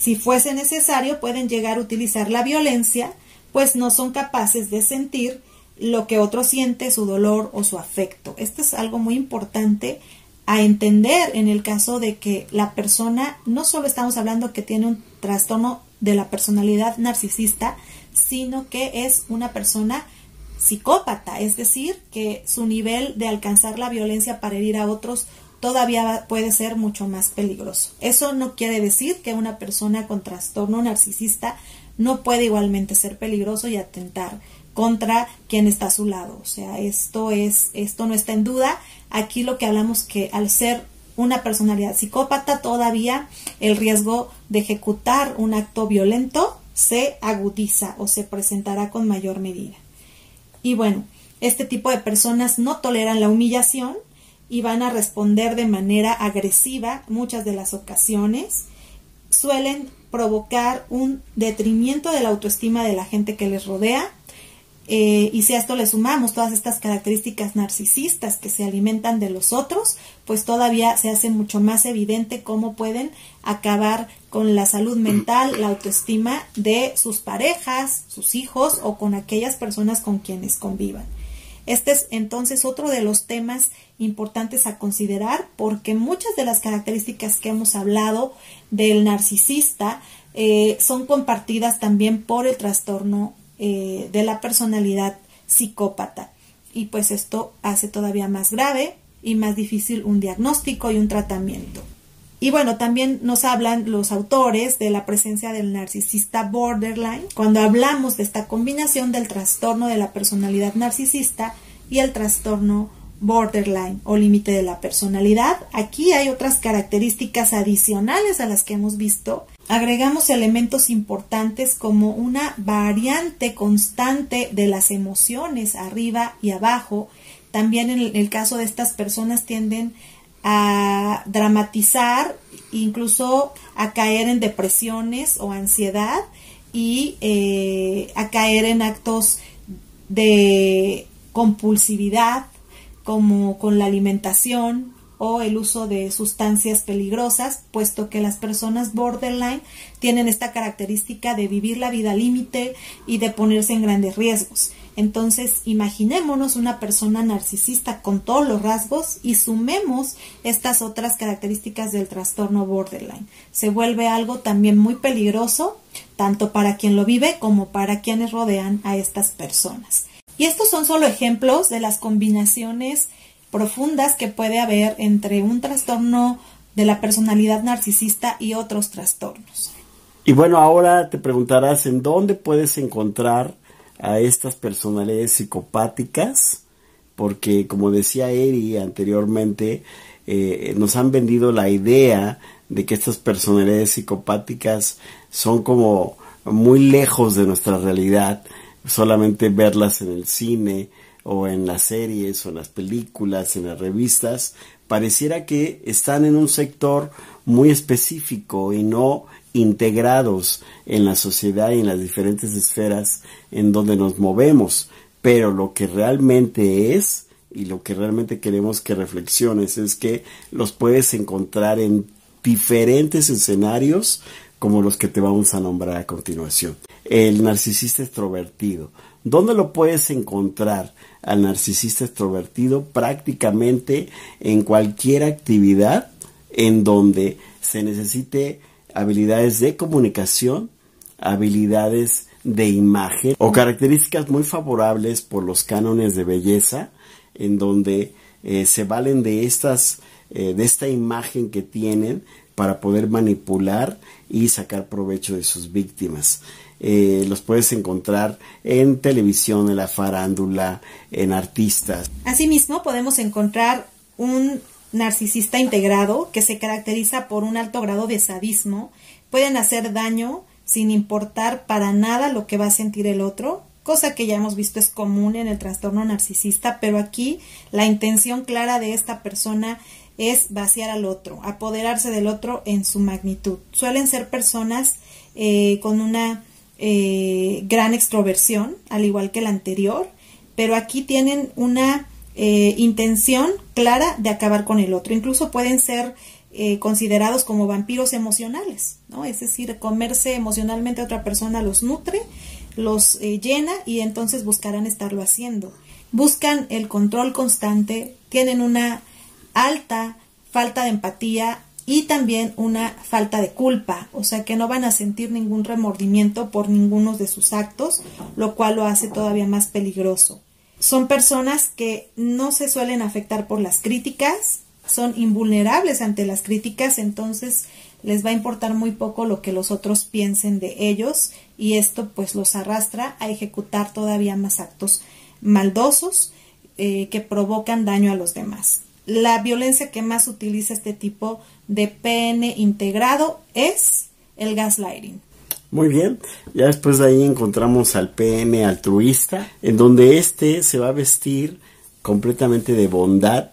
Si fuese necesario, pueden llegar a utilizar la violencia, pues no son capaces de sentir lo que otro siente, su dolor o su afecto. Esto es algo muy importante a entender en el caso de que la persona, no solo estamos hablando que tiene un trastorno de la personalidad narcisista, sino que es una persona psicópata, es decir, que su nivel de alcanzar la violencia para herir a otros todavía puede ser mucho más peligroso. Eso no quiere decir que una persona con trastorno narcisista no puede igualmente ser peligroso y atentar contra quien está a su lado. O sea, esto es, esto no está en duda. Aquí lo que hablamos que al ser una personalidad psicópata, todavía el riesgo de ejecutar un acto violento se agudiza o se presentará con mayor medida. Y bueno, este tipo de personas no toleran la humillación, y van a responder de manera agresiva muchas de las ocasiones. Suelen provocar un detrimento de la autoestima de la gente que les rodea. Eh, y si a esto le sumamos todas estas características narcisistas que se alimentan de los otros, pues todavía se hace mucho más evidente cómo pueden acabar con la salud mental, la autoestima de sus parejas, sus hijos o con aquellas personas con quienes convivan. Este es entonces otro de los temas importantes a considerar porque muchas de las características que hemos hablado del narcisista eh, son compartidas también por el trastorno eh, de la personalidad psicópata. Y pues esto hace todavía más grave y más difícil un diagnóstico y un tratamiento. Y bueno, también nos hablan los autores de la presencia del narcisista borderline cuando hablamos de esta combinación del trastorno de la personalidad narcisista y el trastorno borderline o límite de la personalidad. Aquí hay otras características adicionales a las que hemos visto. Agregamos elementos importantes como una variante constante de las emociones arriba y abajo. También en el caso de estas personas tienden a dramatizar, incluso a caer en depresiones o ansiedad y eh, a caer en actos de compulsividad como con la alimentación o el uso de sustancias peligrosas, puesto que las personas borderline tienen esta característica de vivir la vida límite y de ponerse en grandes riesgos. Entonces, imaginémonos una persona narcisista con todos los rasgos y sumemos estas otras características del trastorno borderline. Se vuelve algo también muy peligroso, tanto para quien lo vive como para quienes rodean a estas personas. Y estos son solo ejemplos de las combinaciones profundas que puede haber entre un trastorno de la personalidad narcisista y otros trastornos. Y bueno, ahora te preguntarás en dónde puedes encontrar a estas personalidades psicopáticas, porque como decía Eri anteriormente, eh, nos han vendido la idea de que estas personalidades psicopáticas son como muy lejos de nuestra realidad, solamente verlas en el cine o en las series o en las películas, en las revistas, pareciera que están en un sector muy específico y no integrados en la sociedad y en las diferentes esferas en donde nos movemos. Pero lo que realmente es y lo que realmente queremos que reflexiones es que los puedes encontrar en diferentes escenarios como los que te vamos a nombrar a continuación. el narcisista extrovertido. ¿Dónde lo puedes encontrar al narcisista extrovertido? Prácticamente en cualquier actividad en donde se necesite habilidades de comunicación, habilidades de imagen o características muy favorables por los cánones de belleza en donde eh, se valen de estas eh, de esta imagen que tienen para poder manipular y sacar provecho de sus víctimas. Eh, los puedes encontrar en televisión, en la farándula, en artistas. Asimismo, podemos encontrar un narcisista integrado que se caracteriza por un alto grado de sadismo. Pueden hacer daño sin importar para nada lo que va a sentir el otro, cosa que ya hemos visto es común en el trastorno narcisista, pero aquí la intención clara de esta persona es vaciar al otro, apoderarse del otro en su magnitud. Suelen ser personas eh, con una eh, gran extroversión, al igual que la anterior, pero aquí tienen una eh, intención clara de acabar con el otro. Incluso pueden ser eh, considerados como vampiros emocionales, ¿no? Es decir, comerse emocionalmente a otra persona los nutre, los llena y entonces buscarán estarlo haciendo. Buscan el control constante, tienen una alta falta de empatía y también una falta de culpa, o sea que no van a sentir ningún remordimiento por ninguno de sus actos, lo cual lo hace todavía más peligroso. Son personas que no se suelen afectar por las críticas, son invulnerables ante las críticas, entonces les va a importar muy poco lo que los otros piensen de ellos y esto pues los arrastra a ejecutar todavía más actos maldosos eh, que provocan daño a los demás. La violencia que más utiliza este tipo de PN integrado es el gaslighting. Muy bien, ya después de ahí encontramos al PN altruista, en donde éste se va a vestir completamente de bondad,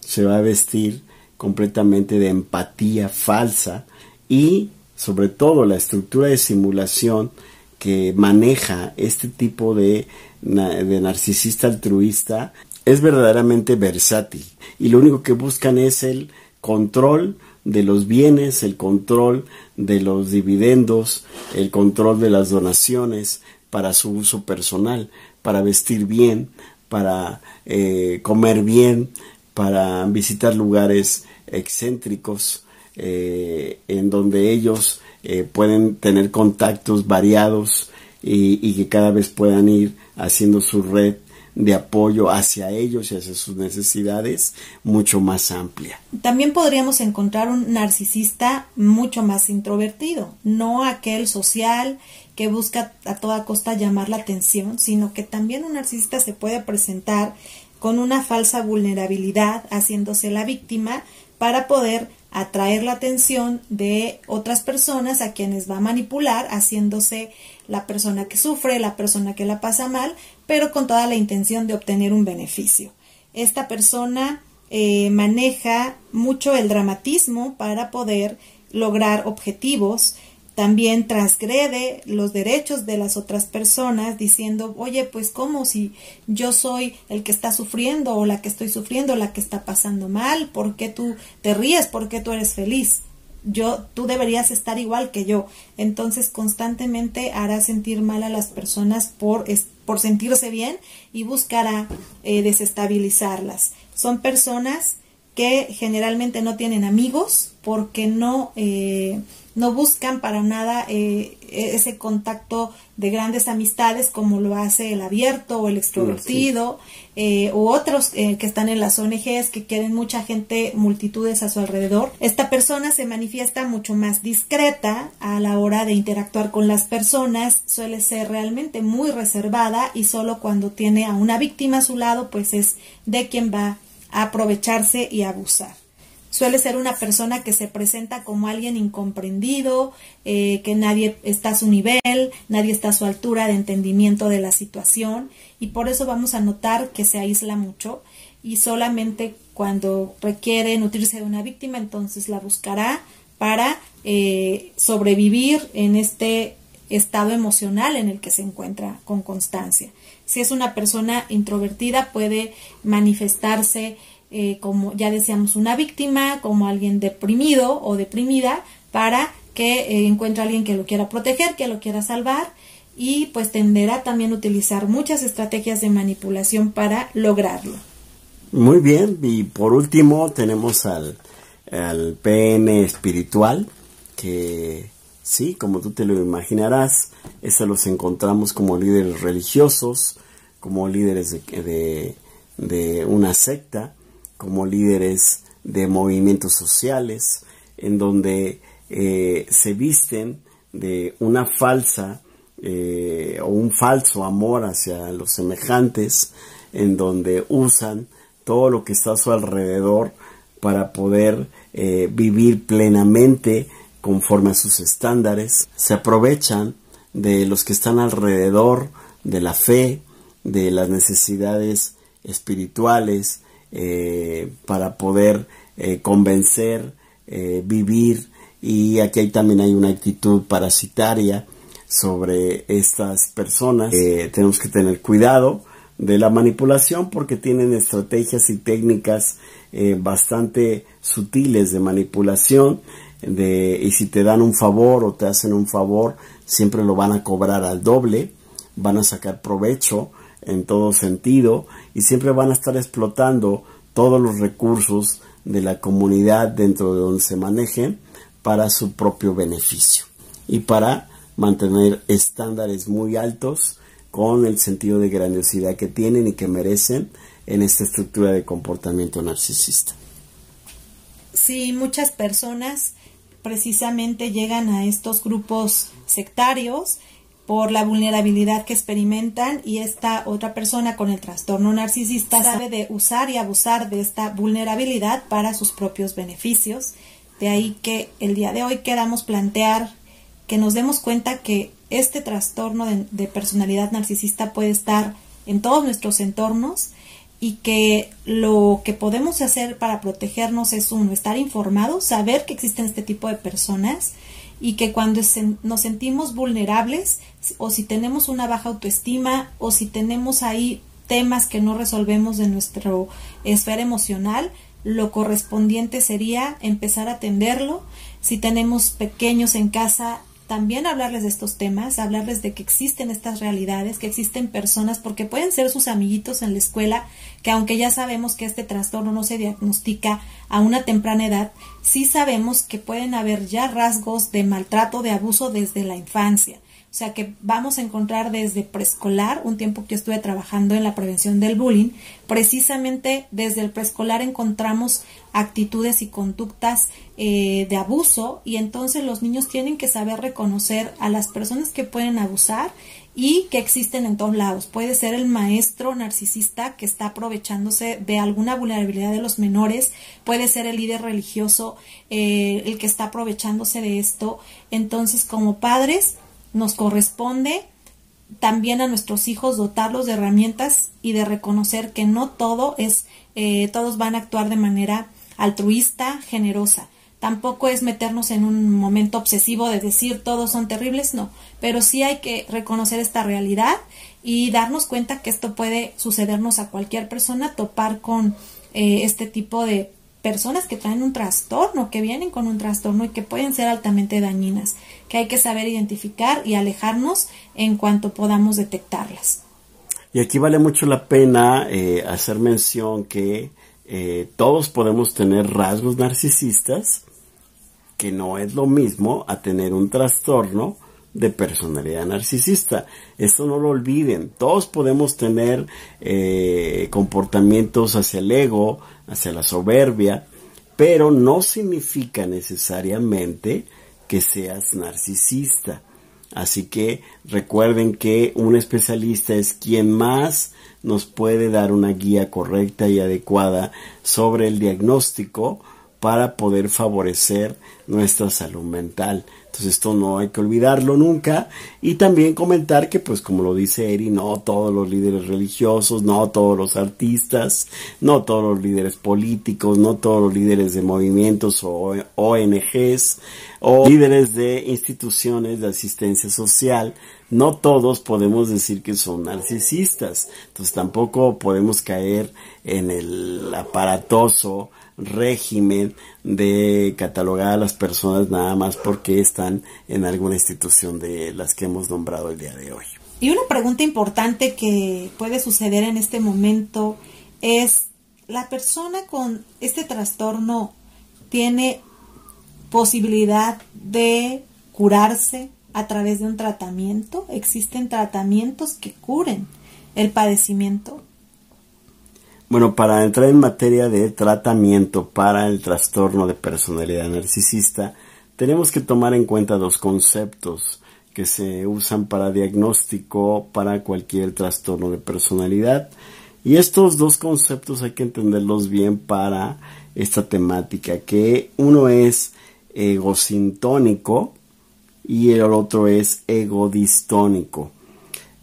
se va a vestir completamente de empatía falsa y sobre todo la estructura de simulación que maneja este tipo de, de narcisista altruista es verdaderamente versátil. Y lo único que buscan es el control de los bienes, el control de los dividendos, el control de las donaciones para su uso personal, para vestir bien, para eh, comer bien, para visitar lugares excéntricos eh, en donde ellos eh, pueden tener contactos variados y, y que cada vez puedan ir haciendo su red de apoyo hacia ellos y hacia sus necesidades mucho más amplia. También podríamos encontrar un narcisista mucho más introvertido, no aquel social que busca a toda costa llamar la atención, sino que también un narcisista se puede presentar con una falsa vulnerabilidad, haciéndose la víctima para poder atraer la atención de otras personas a quienes va a manipular, haciéndose la persona que sufre, la persona que la pasa mal, pero con toda la intención de obtener un beneficio. Esta persona eh, maneja mucho el dramatismo para poder lograr objetivos, también transgrede los derechos de las otras personas diciendo, oye, pues como si yo soy el que está sufriendo o la que estoy sufriendo, la que está pasando mal, ¿por qué tú te ríes? ¿Por qué tú eres feliz? Yo, tú deberías estar igual que yo. Entonces constantemente hará sentir mal a las personas por, por sentirse bien y buscará eh, desestabilizarlas. Son personas que generalmente no tienen amigos porque no, eh, no buscan para nada eh, ese contacto de grandes amistades como lo hace el abierto o el extrovertido eh, u otros que están en las ONGs que quieren mucha gente, multitudes a su alrededor. Esta persona se manifiesta mucho más discreta a la hora de interactuar con las personas, suele ser realmente muy reservada y solo cuando tiene a una víctima a su lado pues es de quien va aprovecharse y abusar. Suele ser una persona que se presenta como alguien incomprendido, eh, que nadie está a su nivel, nadie está a su altura de entendimiento de la situación y por eso vamos a notar que se aísla mucho y solamente cuando requiere nutrirse de una víctima entonces la buscará para eh, sobrevivir en este estado emocional en el que se encuentra con constancia. Si es una persona introvertida, puede manifestarse eh, como, ya decíamos, una víctima, como alguien deprimido o deprimida, para que eh, encuentre a alguien que lo quiera proteger, que lo quiera salvar y pues tenderá también a utilizar muchas estrategias de manipulación para lograrlo. Muy bien, y por último tenemos al, al PN espiritual, que sí, como tú te lo imaginarás, los encontramos como líderes religiosos, como líderes de, de, una secta, como líderes de movimientos sociales, en donde eh, se visten de una falsa eh, o un falso amor hacia los semejantes, en donde usan todo lo que está a su alrededor para poder eh, vivir plenamente conforme a sus estándares. Se aprovechan de los que están alrededor de la fe, de las necesidades espirituales eh, para poder eh, convencer, eh, vivir y aquí también hay una actitud parasitaria sobre estas personas. tenemos que tener cuidado de la manipulación porque tienen estrategias y técnicas bastante sutiles de manipulación de, y si te dan un favor o te hacen un favor siempre lo van a cobrar al doble van a sacar provecho en todo sentido y siempre van a estar explotando todos los recursos de la comunidad dentro de donde se manejen para su propio beneficio y para mantener estándares muy altos con el sentido de grandiosidad que tienen y que merecen en esta estructura de comportamiento narcisista. Sí, muchas personas precisamente llegan a estos grupos sectarios por la vulnerabilidad que experimentan y esta otra persona con el trastorno narcisista sabe de usar y abusar de esta vulnerabilidad para sus propios beneficios. De ahí que el día de hoy queramos plantear que nos demos cuenta que este trastorno de, personalidad narcisista puede estar en todos nuestros entornos y que lo que podemos hacer para protegernos es uno, estar informados, saber que existen este tipo de personas, y que cuando nos sentimos vulnerables o si tenemos una baja autoestima o si tenemos ahí temas que no resolvemos de nuestra esfera emocional, lo correspondiente sería empezar a atenderlo. Si tenemos pequeños en casa, también hablarles de estos temas, hablarles de que existen estas realidades, que existen personas, porque pueden ser sus amiguitos en la escuela, que aunque ya sabemos que este trastorno no se diagnostica a una temprana edad, sí sabemos que pueden haber ya rasgos de maltrato, de abuso desde la infancia. O sea que vamos a encontrar desde preescolar, un tiempo que estuve trabajando en la prevención del bullying, precisamente desde el preescolar encontramos actitudes y conductas eh, de abuso y entonces los niños tienen que saber reconocer a las personas que pueden abusar y que existen en todos lados. Puede ser el maestro narcisista que está aprovechándose de alguna vulnerabilidad de los menores, puede ser el líder religioso eh, el que está aprovechándose de esto. Entonces, como padres, nos corresponde también a nuestros hijos dotarlos de herramientas y de reconocer que no todo es, eh, todos van a actuar de manera altruista, generosa. Tampoco es meternos en un momento obsesivo de decir todos son terribles, no, pero sí hay que reconocer esta realidad y darnos cuenta que esto puede sucedernos a cualquier persona, topar con eh, este tipo de personas que traen un trastorno, que vienen con un trastorno y que pueden ser altamente dañinas, que hay que saber identificar y alejarnos en cuanto podamos detectarlas. Y aquí vale mucho la pena eh, hacer mención que eh, todos podemos tener rasgos narcisistas, que no es lo mismo a tener un trastorno de personalidad narcisista. Esto no lo olviden. Todos podemos tener eh, comportamientos hacia el ego, hacia la soberbia, pero no significa necesariamente que seas narcisista. Así que recuerden que un especialista es quien más nos puede dar una guía correcta y adecuada sobre el diagnóstico para poder favorecer nuestra salud mental. Entonces esto no hay que olvidarlo nunca. Y también comentar que pues como lo dice Eri, no todos los líderes religiosos, no todos los artistas, no todos los líderes políticos, no todos los líderes de movimientos o ONGs o líderes de instituciones de asistencia social, no todos podemos decir que son narcisistas. Entonces tampoco podemos caer en el aparatoso régimen de catalogar a las personas nada más porque están en alguna institución de las que hemos nombrado el día de hoy. Y una pregunta importante que puede suceder en este momento es, ¿la persona con este trastorno tiene posibilidad de curarse a través de un tratamiento? ¿Existen tratamientos que curen el padecimiento? Bueno, para entrar en materia de tratamiento para el trastorno de personalidad narcisista, tenemos que tomar en cuenta dos conceptos que se usan para diagnóstico para cualquier trastorno de personalidad. Y estos dos conceptos hay que entenderlos bien para esta temática, que uno es egosintónico y el otro es egodistónico.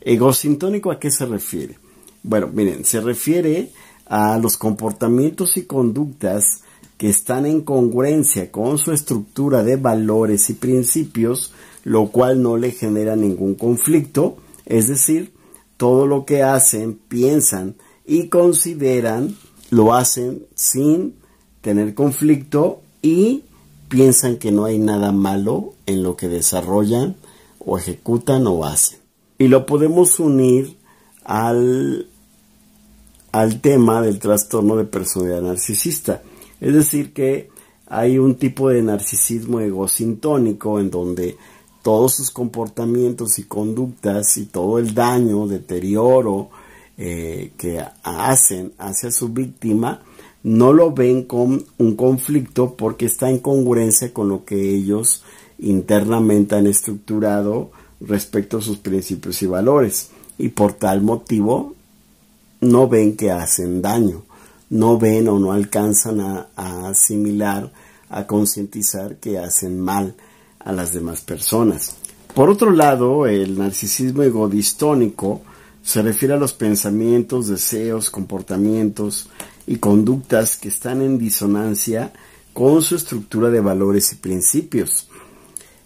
Egosintónico a qué se refiere? Bueno, miren, se refiere a los comportamientos y conductas que están en congruencia con su estructura de valores y principios, lo cual no le genera ningún conflicto, es decir, todo lo que hacen, piensan y consideran, lo hacen sin tener conflicto y piensan que no hay nada malo en lo que desarrollan o ejecutan o hacen. Y lo podemos unir al al tema del trastorno de personalidad narcisista. Es decir, que hay un tipo de narcisismo egosintónico en donde todos sus comportamientos y conductas y todo el daño, deterioro eh, que hacen hacia su víctima, no lo ven con un conflicto porque está en congruencia con lo que ellos internamente han estructurado respecto a sus principios y valores. Y por tal motivo no ven que hacen daño, no ven o no alcanzan a, asimilar, a concientizar que hacen mal a las demás personas. Por otro lado, el narcisismo egodistónico se refiere a los pensamientos, deseos, comportamientos y conductas que están en disonancia con su estructura de valores y principios.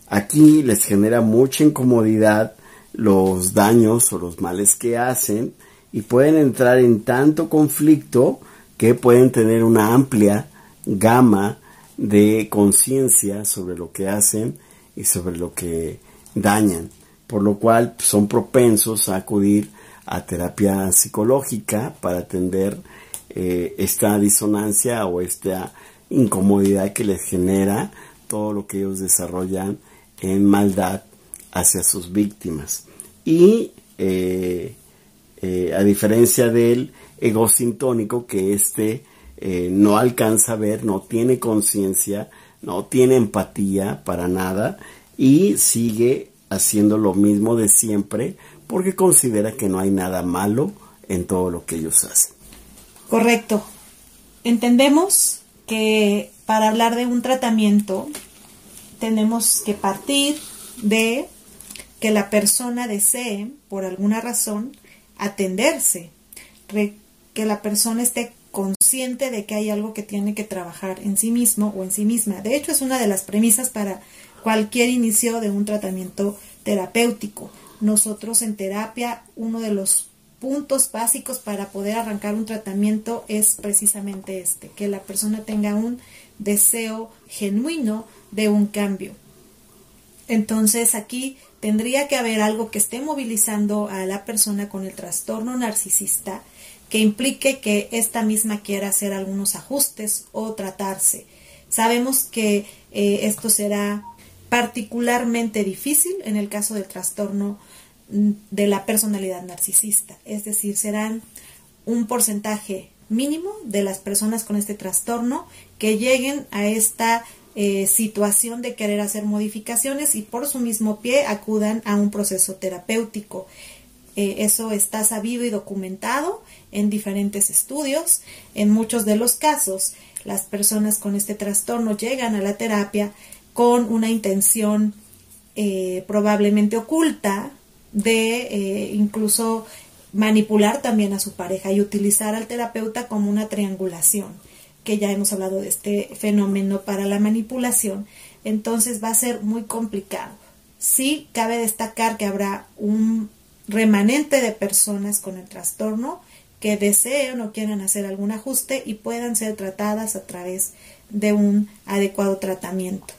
Aquí les genera mucha incomodidad los daños o los males que hacen y pueden entrar en tanto conflicto que pueden tener una amplia gama de conciencia sobre lo que hacen y sobre lo que dañan, por lo cual son propensos a acudir a terapia psicológica para atender eh, esta disonancia o esta incomodidad que les genera todo lo que ellos desarrollan en maldad hacia sus víctimas. Y eh, eh, a diferencia del egosintónico que éste eh, no alcanza a ver, no tiene conciencia, no tiene empatía para nada y sigue haciendo lo mismo de siempre porque considera que no hay nada malo en todo lo que ellos hacen. Correcto. Entendemos que para hablar de un tratamiento tenemos que partir de que la persona desee, por alguna razón, atenderse, que la persona esté consciente de que hay algo que tiene que trabajar en sí mismo o en sí misma. De hecho, es una de las premisas para cualquier inicio de un tratamiento terapéutico. Nosotros en terapia, uno de los puntos básicos para poder arrancar un tratamiento es precisamente este, que la persona tenga un deseo genuino de un cambio. Entonces aquí tendría que haber algo que esté movilizando a la persona con el trastorno narcisista que implique que ésta misma quiera hacer algunos ajustes o tratarse. Sabemos que eh, esto será particularmente difícil en el caso del trastorno mm, de la personalidad narcisista, es decir, serán un porcentaje mínimo de las personas con este trastorno que lleguen a esta eh, situación de querer hacer modificaciones y por su mismo pie acudan a un proceso terapéutico. Eh, eso está sabido y documentado en diferentes estudios. En muchos de los casos, las personas con este trastorno llegan a la terapia con una intención eh, probablemente oculta de incluso manipular también a su pareja y utilizar al terapeuta como una triangulación que ya hemos hablado de este fenómeno para la manipulación, entonces va a ser muy complicado. Sí cabe destacar que habrá un remanente de personas con el trastorno que deseen o quieran hacer algún ajuste y puedan ser tratadas a través de un adecuado tratamiento.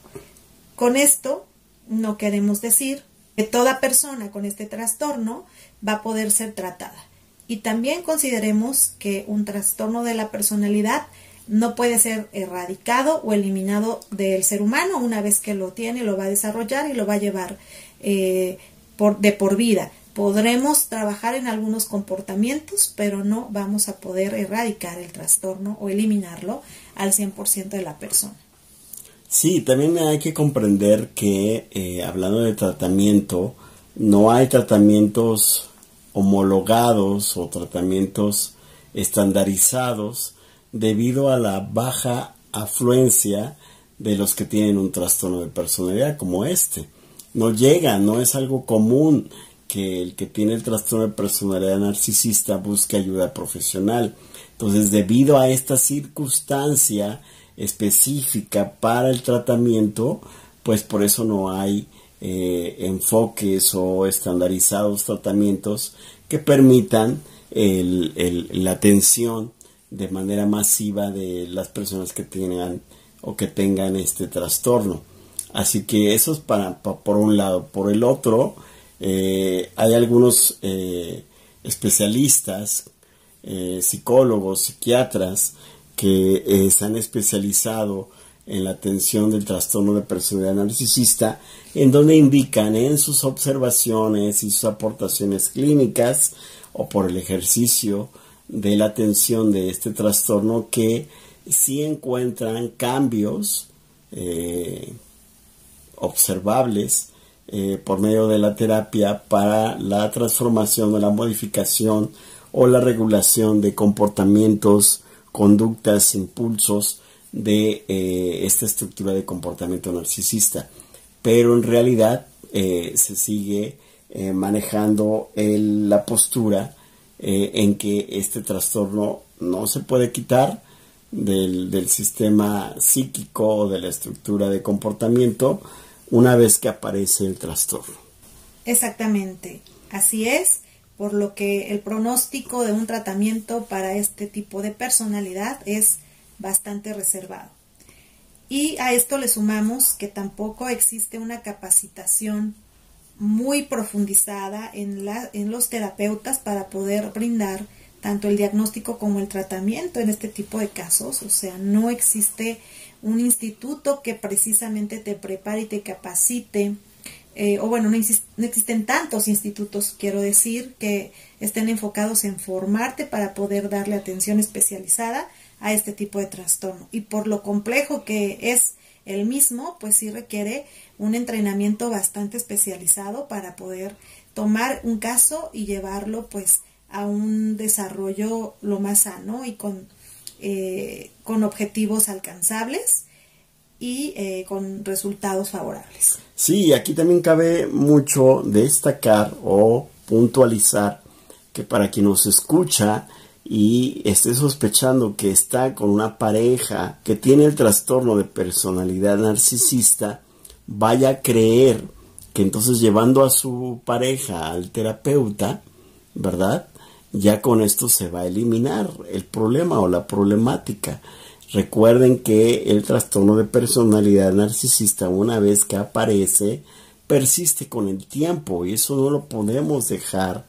Con esto no queremos decir que toda persona con este trastorno va a poder ser tratada. Y también consideremos que un trastorno de la personalidad no puede ser erradicado o eliminado del ser humano. Una vez que lo tiene, lo va a desarrollar y lo va a llevar eh, de por vida. Podremos trabajar en algunos comportamientos, pero no vamos a poder erradicar el trastorno o eliminarlo al 100% de la persona. Sí, también hay que comprender que eh, hablando de tratamiento, no hay tratamientos homologados o tratamientos estandarizados debido a la baja afluencia de los que tienen un trastorno de personalidad como este. No llega, no es algo común que el que tiene el trastorno de personalidad narcisista busque ayuda profesional. Entonces, debido a esta circunstancia específica para el tratamiento, pues por eso no hay eh, enfoques o estandarizados tratamientos que permitan la atención de manera masiva de las personas que tengan o que tengan este trastorno. Así que eso es para por un lado. Por el otro, eh, hay algunos eh, especialistas, eh, psicólogos, psiquiatras, que se han especializado en la atención del trastorno de personalidad narcisista, en donde indican en sus observaciones y sus aportaciones clínicas o por el ejercicio de la atención de este trastorno que sí encuentran cambios observables eh, por medio de la terapia para la transformación o la modificación o la regulación de comportamientos, conductas, impulsos de eh, esta estructura de comportamiento narcisista. Pero en realidad eh, se sigue manejando la postura en que este trastorno no se puede quitar del, del sistema psíquico o de la estructura de comportamiento, una vez que aparece el trastorno. Exactamente, así es, por lo que el pronóstico de un tratamiento para este tipo de personalidad es bastante reservado. Y a esto le sumamos que tampoco existe una capacitación muy profundizada en, la, en los terapeutas para poder brindar tanto el diagnóstico como el tratamiento en este tipo de casos. O sea, no existe un instituto que precisamente te prepare y te capacite, eh, o bueno, no, no, existen tantos institutos, quiero decir, que estén enfocados en formarte para poder darle atención especializada a este tipo de trastorno. Y por lo complejo que es el mismo, pues sí requiere un entrenamiento bastante especializado para poder tomar un caso y llevarlo pues a un desarrollo lo más sano y con eh, con objetivos alcanzables y eh, con resultados favorables. Sí, aquí también cabe mucho destacar o puntualizar que para quien nos escucha y esté sospechando que está con una pareja que tiene el trastorno de personalidad narcisista, vaya a creer que entonces llevando a su pareja al terapeuta, ¿verdad? ya con esto se va a eliminar el problema o la problemática. Recuerden que el trastorno de personalidad narcisista una vez que aparece persiste con el tiempo y eso no lo podemos dejar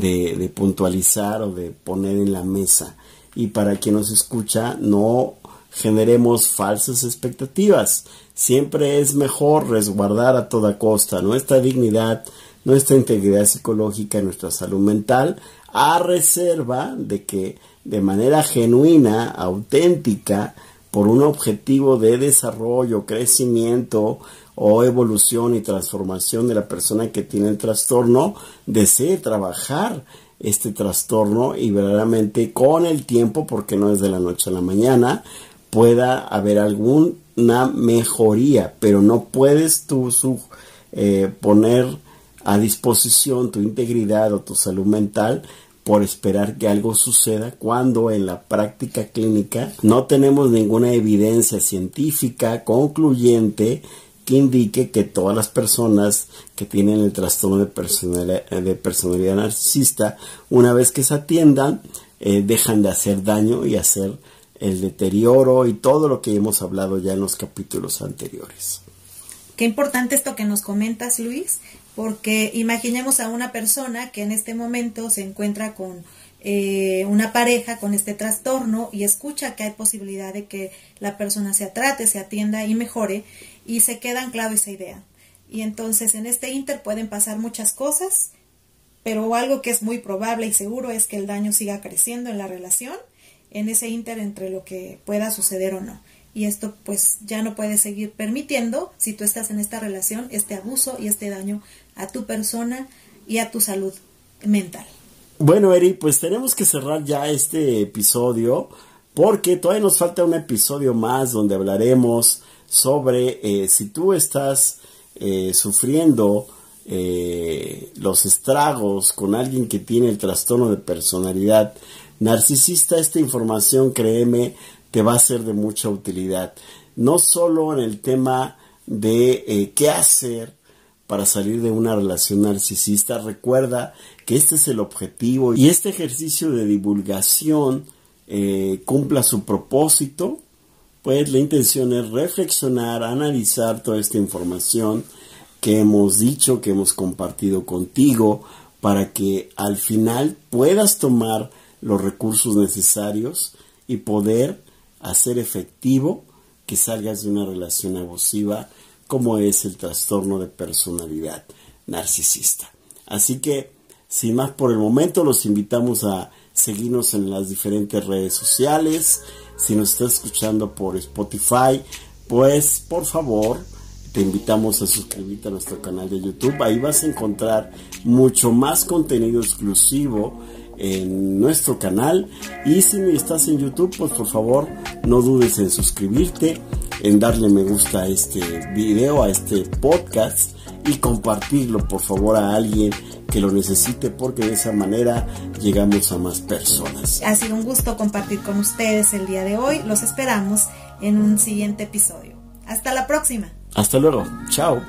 de, puntualizar o de poner en la mesa. Y para quien nos escucha, no generemos falsas expectativas. Siempre es mejor resguardar a toda costa nuestra dignidad, nuestra integridad psicológica, nuestra salud mental, a reserva de que de manera genuina, auténtica, por un objetivo de desarrollo, crecimiento o evolución y transformación de la persona que tiene el trastorno, desee trabajar este trastorno y verdaderamente con el tiempo, porque no es de la noche a la mañana, pueda haber alguna mejoría, pero no puedes tú eh, poner a disposición tu integridad o tu salud mental por esperar que algo suceda cuando en la práctica clínica no tenemos ninguna evidencia científica concluyente que indique que todas las personas que tienen el trastorno de personalidad, de personalidad narcisista, una vez que se atiendan, eh, dejan de hacer daño y hacer el deterioro y todo lo que hemos hablado ya en los capítulos anteriores. Qué importante esto que nos comentas, Luis, porque imaginemos a una persona que en este momento se encuentra con eh, una pareja con este trastorno y escucha que hay posibilidad de que la persona se trate, se atienda y mejore y se queda anclado esa idea. Y entonces en este inter pueden pasar muchas cosas, pero algo que es muy probable y seguro es que el daño siga creciendo en la relación, en ese inter entre lo que pueda suceder o no. Y esto pues ya no puede seguir permitiendo, si tú estás en esta relación, este abuso y este daño a tu persona y a tu salud mental. Bueno, Eri, pues tenemos que cerrar ya este episodio porque todavía nos falta un episodio más donde hablaremos sobre eh, si tú estás eh, sufriendo eh, los estragos con alguien que tiene el trastorno de personalidad narcisista, esta información, créeme, te va a ser de mucha utilidad. No solo en el tema de qué hacer para salir de una relación narcisista, recuerda que este es el objetivo y este ejercicio de divulgación eh, cumpla su propósito, pues la intención es reflexionar, analizar toda esta información que hemos dicho, que hemos compartido contigo, para que al final puedas tomar los recursos necesarios y poder hacer efectivo que salgas de una relación abusiva como es el trastorno de personalidad narcisista. Así que sin más por el momento, los invitamos a seguirnos en las diferentes redes sociales. Si nos estás escuchando por Spotify, pues por favor, te invitamos a suscribirte a nuestro canal de YouTube. Ahí vas a encontrar mucho más contenido exclusivo en nuestro canal. Y si estás en YouTube, pues por favor, no dudes en suscribirte, en darle me gusta a este video, a este podcast y compartirlo por favor a alguien que lo necesite porque de esa manera llegamos a más personas. Ha sido un gusto compartir con ustedes el día de hoy. Los esperamos en un siguiente episodio. Hasta la próxima. Hasta luego. Chao.